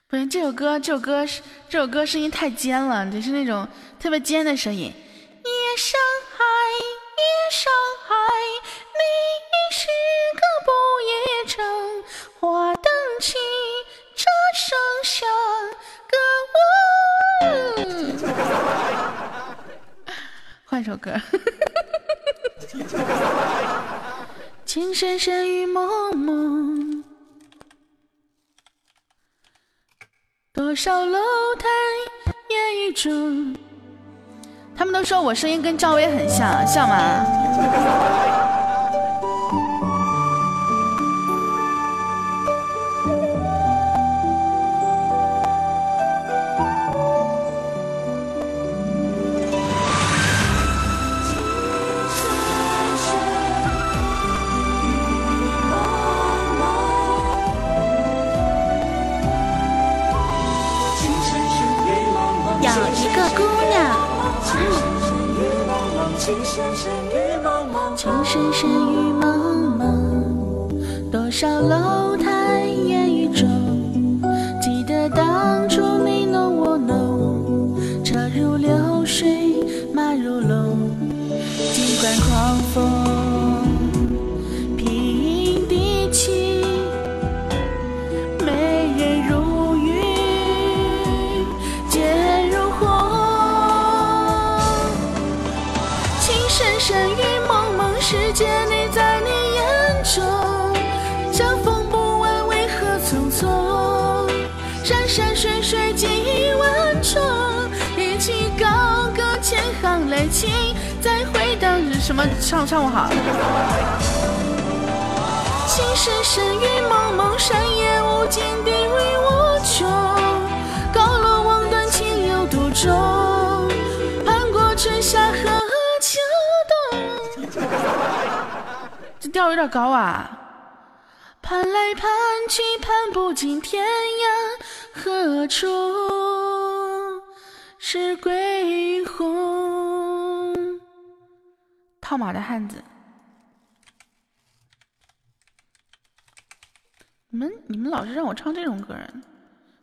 不是这首歌，这首歌是这首歌声音太尖了，得是那种特别尖的声音。夜上海，夜上海，你是个不夜城，花灯起，车声响，歌舞。换首歌。情深深雨蒙蒙。多少楼台烟雨中，他们都说我声音跟赵薇很像，像吗？情深深雨蒙蒙，多少楼什么唱唱我好？情深深雨蒙蒙，山野无尽，地域无穷。高楼望断，情有独钟。盼过春夏和秋冬。这调有点高啊！盼来盼去，盼不尽天涯，何处是归鸿？套马的汉子，你们你们老是让我唱这种歌，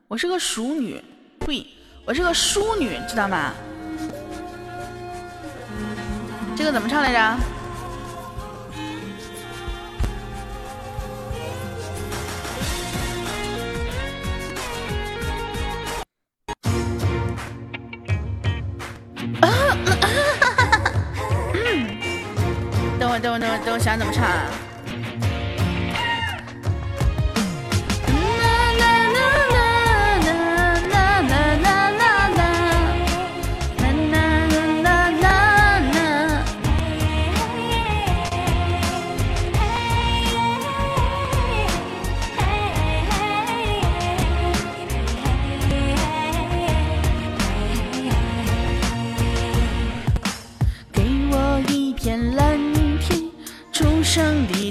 我是个熟女，呸，我是个淑女，知道吗？这个怎么唱来着？啊等会儿，等会儿，等会儿，等我想怎么唱啊？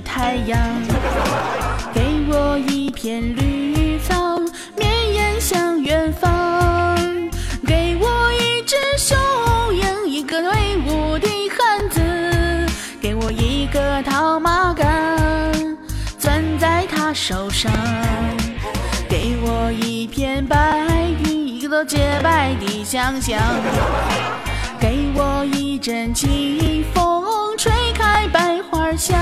太阳，给我一片绿草，绵延向远方，给我一只雄鹰，一个威武的汉子，给我一个套马杆，攥在他手上，给我一片白云，一个洁白的想象，给我一阵清风吹开百花香。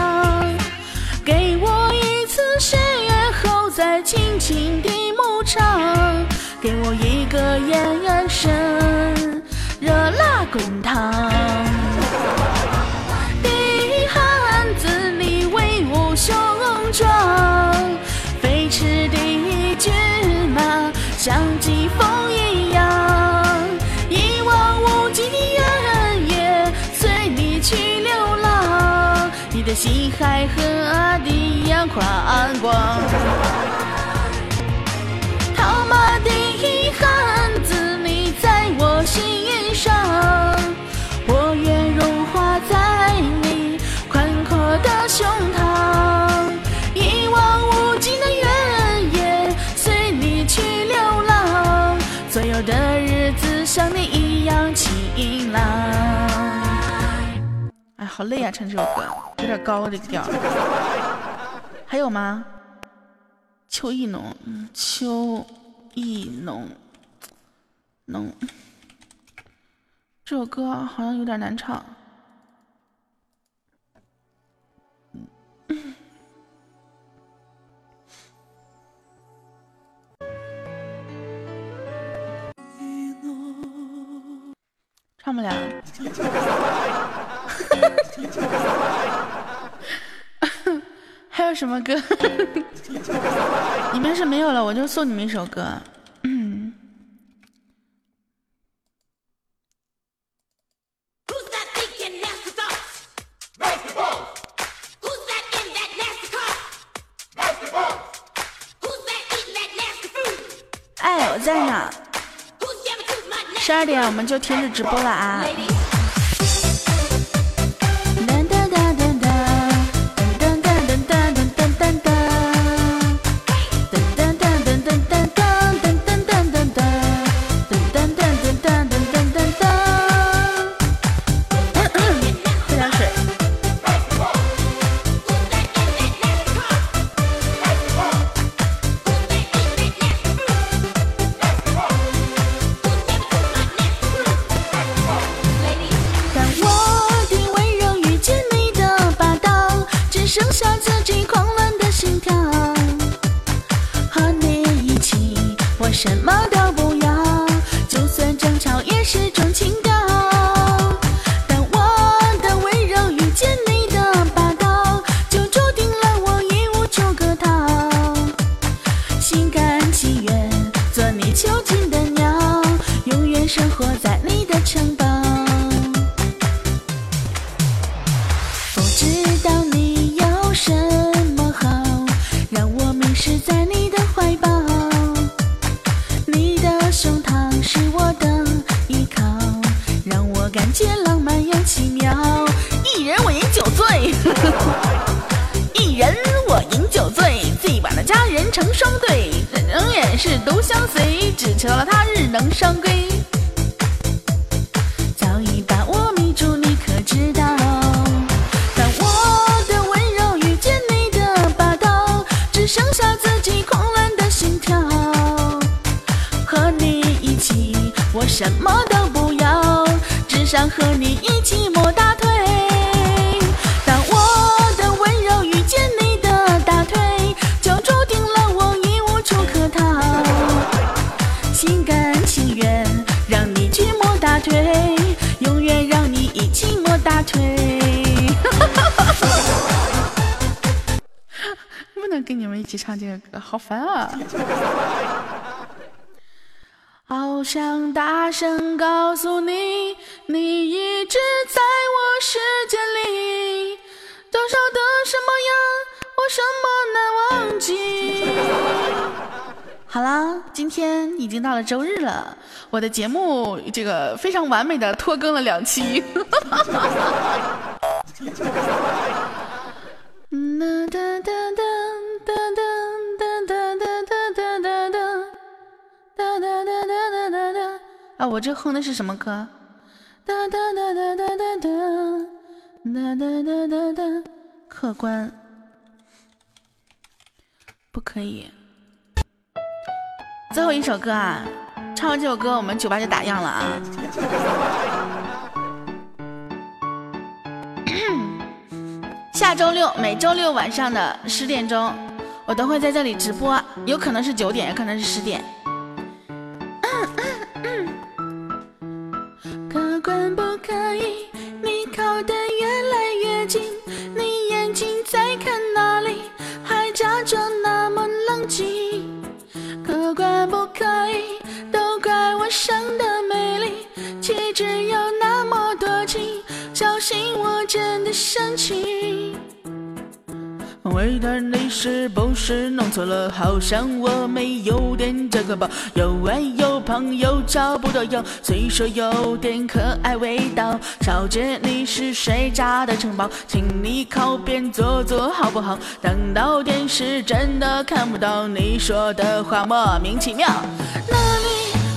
给我一次十月后再轻轻的牧场，给我一个眼神，热辣滚烫。还和阿弟一样宽广套马的汉子你在我心上我愿融化在你宽阔的胸膛一望无际的原野随你去流浪所有的日子像你好累啊，唱这首歌有点高这个调。还有吗？秋意浓，秋意浓浓。这首歌好像有点难唱。唱不了，[laughs] 还有什么歌？你们是没有了，我就送你们一首歌。哎，我在呢。十二点我们就停止直播了啊！周日了，我的节目这个非常完美的拖更了两期。[laughs] 啊，我这哼的是什么歌？哒哒哒哒哒哒哒哒哒哒哒哒，客官。不可以。最后一首歌啊，唱完这首歌，我们酒吧就打烊了啊。[coughs] 下周六每周六晚上的十点钟，我都会在这里直播，有可能是九点，也可能是十点。是不是弄错了？好像我没有点这个包，又矮又胖又找不到腰，虽说有点可爱味道。小姐你是谁家的城堡？请你靠边坐坐好不好？等到电视真的看不到你说的话，莫名其妙。那里？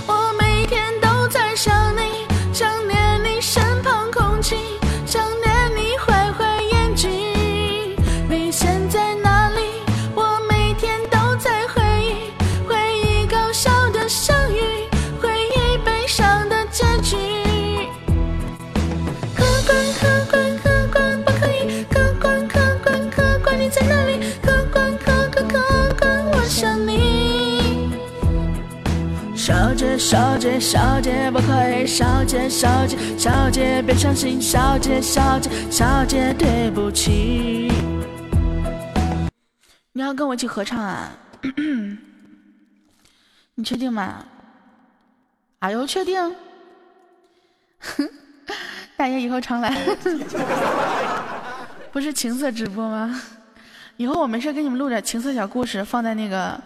我每天都在想你，小姐小姐不可以，小姐小姐小姐别伤心，小姐小姐小姐对不起。你要跟我一起合唱啊？[coughs] 你确定吗？哎呦，确定？哼，[laughs] 大爷以后常来。[laughs] 不是情色直播吗？以后我没事给你们录点情色小故事，放在那个、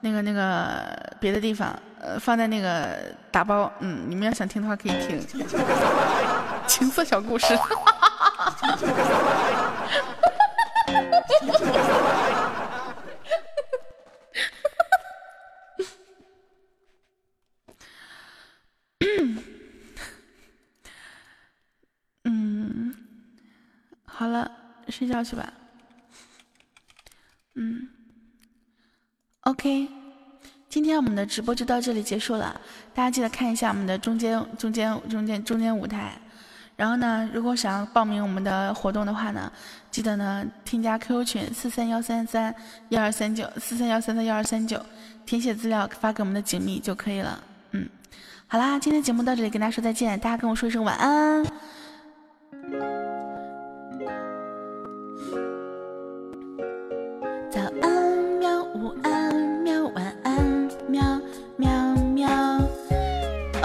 那个、那个别的地方，呃，放在那个打包。嗯，你们要想听的话可以听。[laughs] 情色小故事。嗯，好了，睡觉去吧。嗯，OK，今天我们的直播就到这里结束了。大家记得看一下我们的中间、中间、中间、中间舞台。然后呢，如果想要报名我们的活动的话呢，记得呢添加 QQ 群四三幺三三幺二三九四三幺三三幺二三九，填写资料发给我们的锦觅就可以了。嗯，好啦，今天节目到这里，跟大家说再见。大家跟我说一声晚安。早安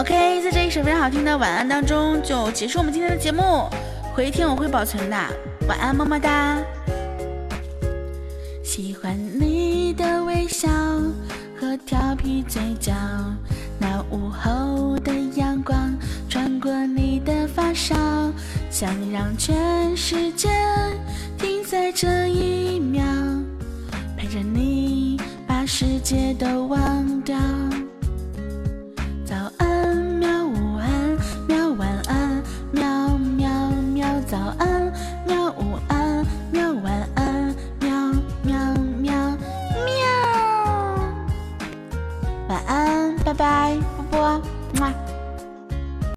OK，在这一首非常好听的晚安当中，就结束我们今天的节目。回听我会保存的，晚安，么么哒。喜欢你的微笑和调皮嘴角，那午后的阳光穿过你的发梢，想让全世界停在这一秒，陪着你把世界都忘掉。早安喵午安喵晚安喵喵喵早安喵午安喵晚安喵喵喵喵晚安拜拜啵啵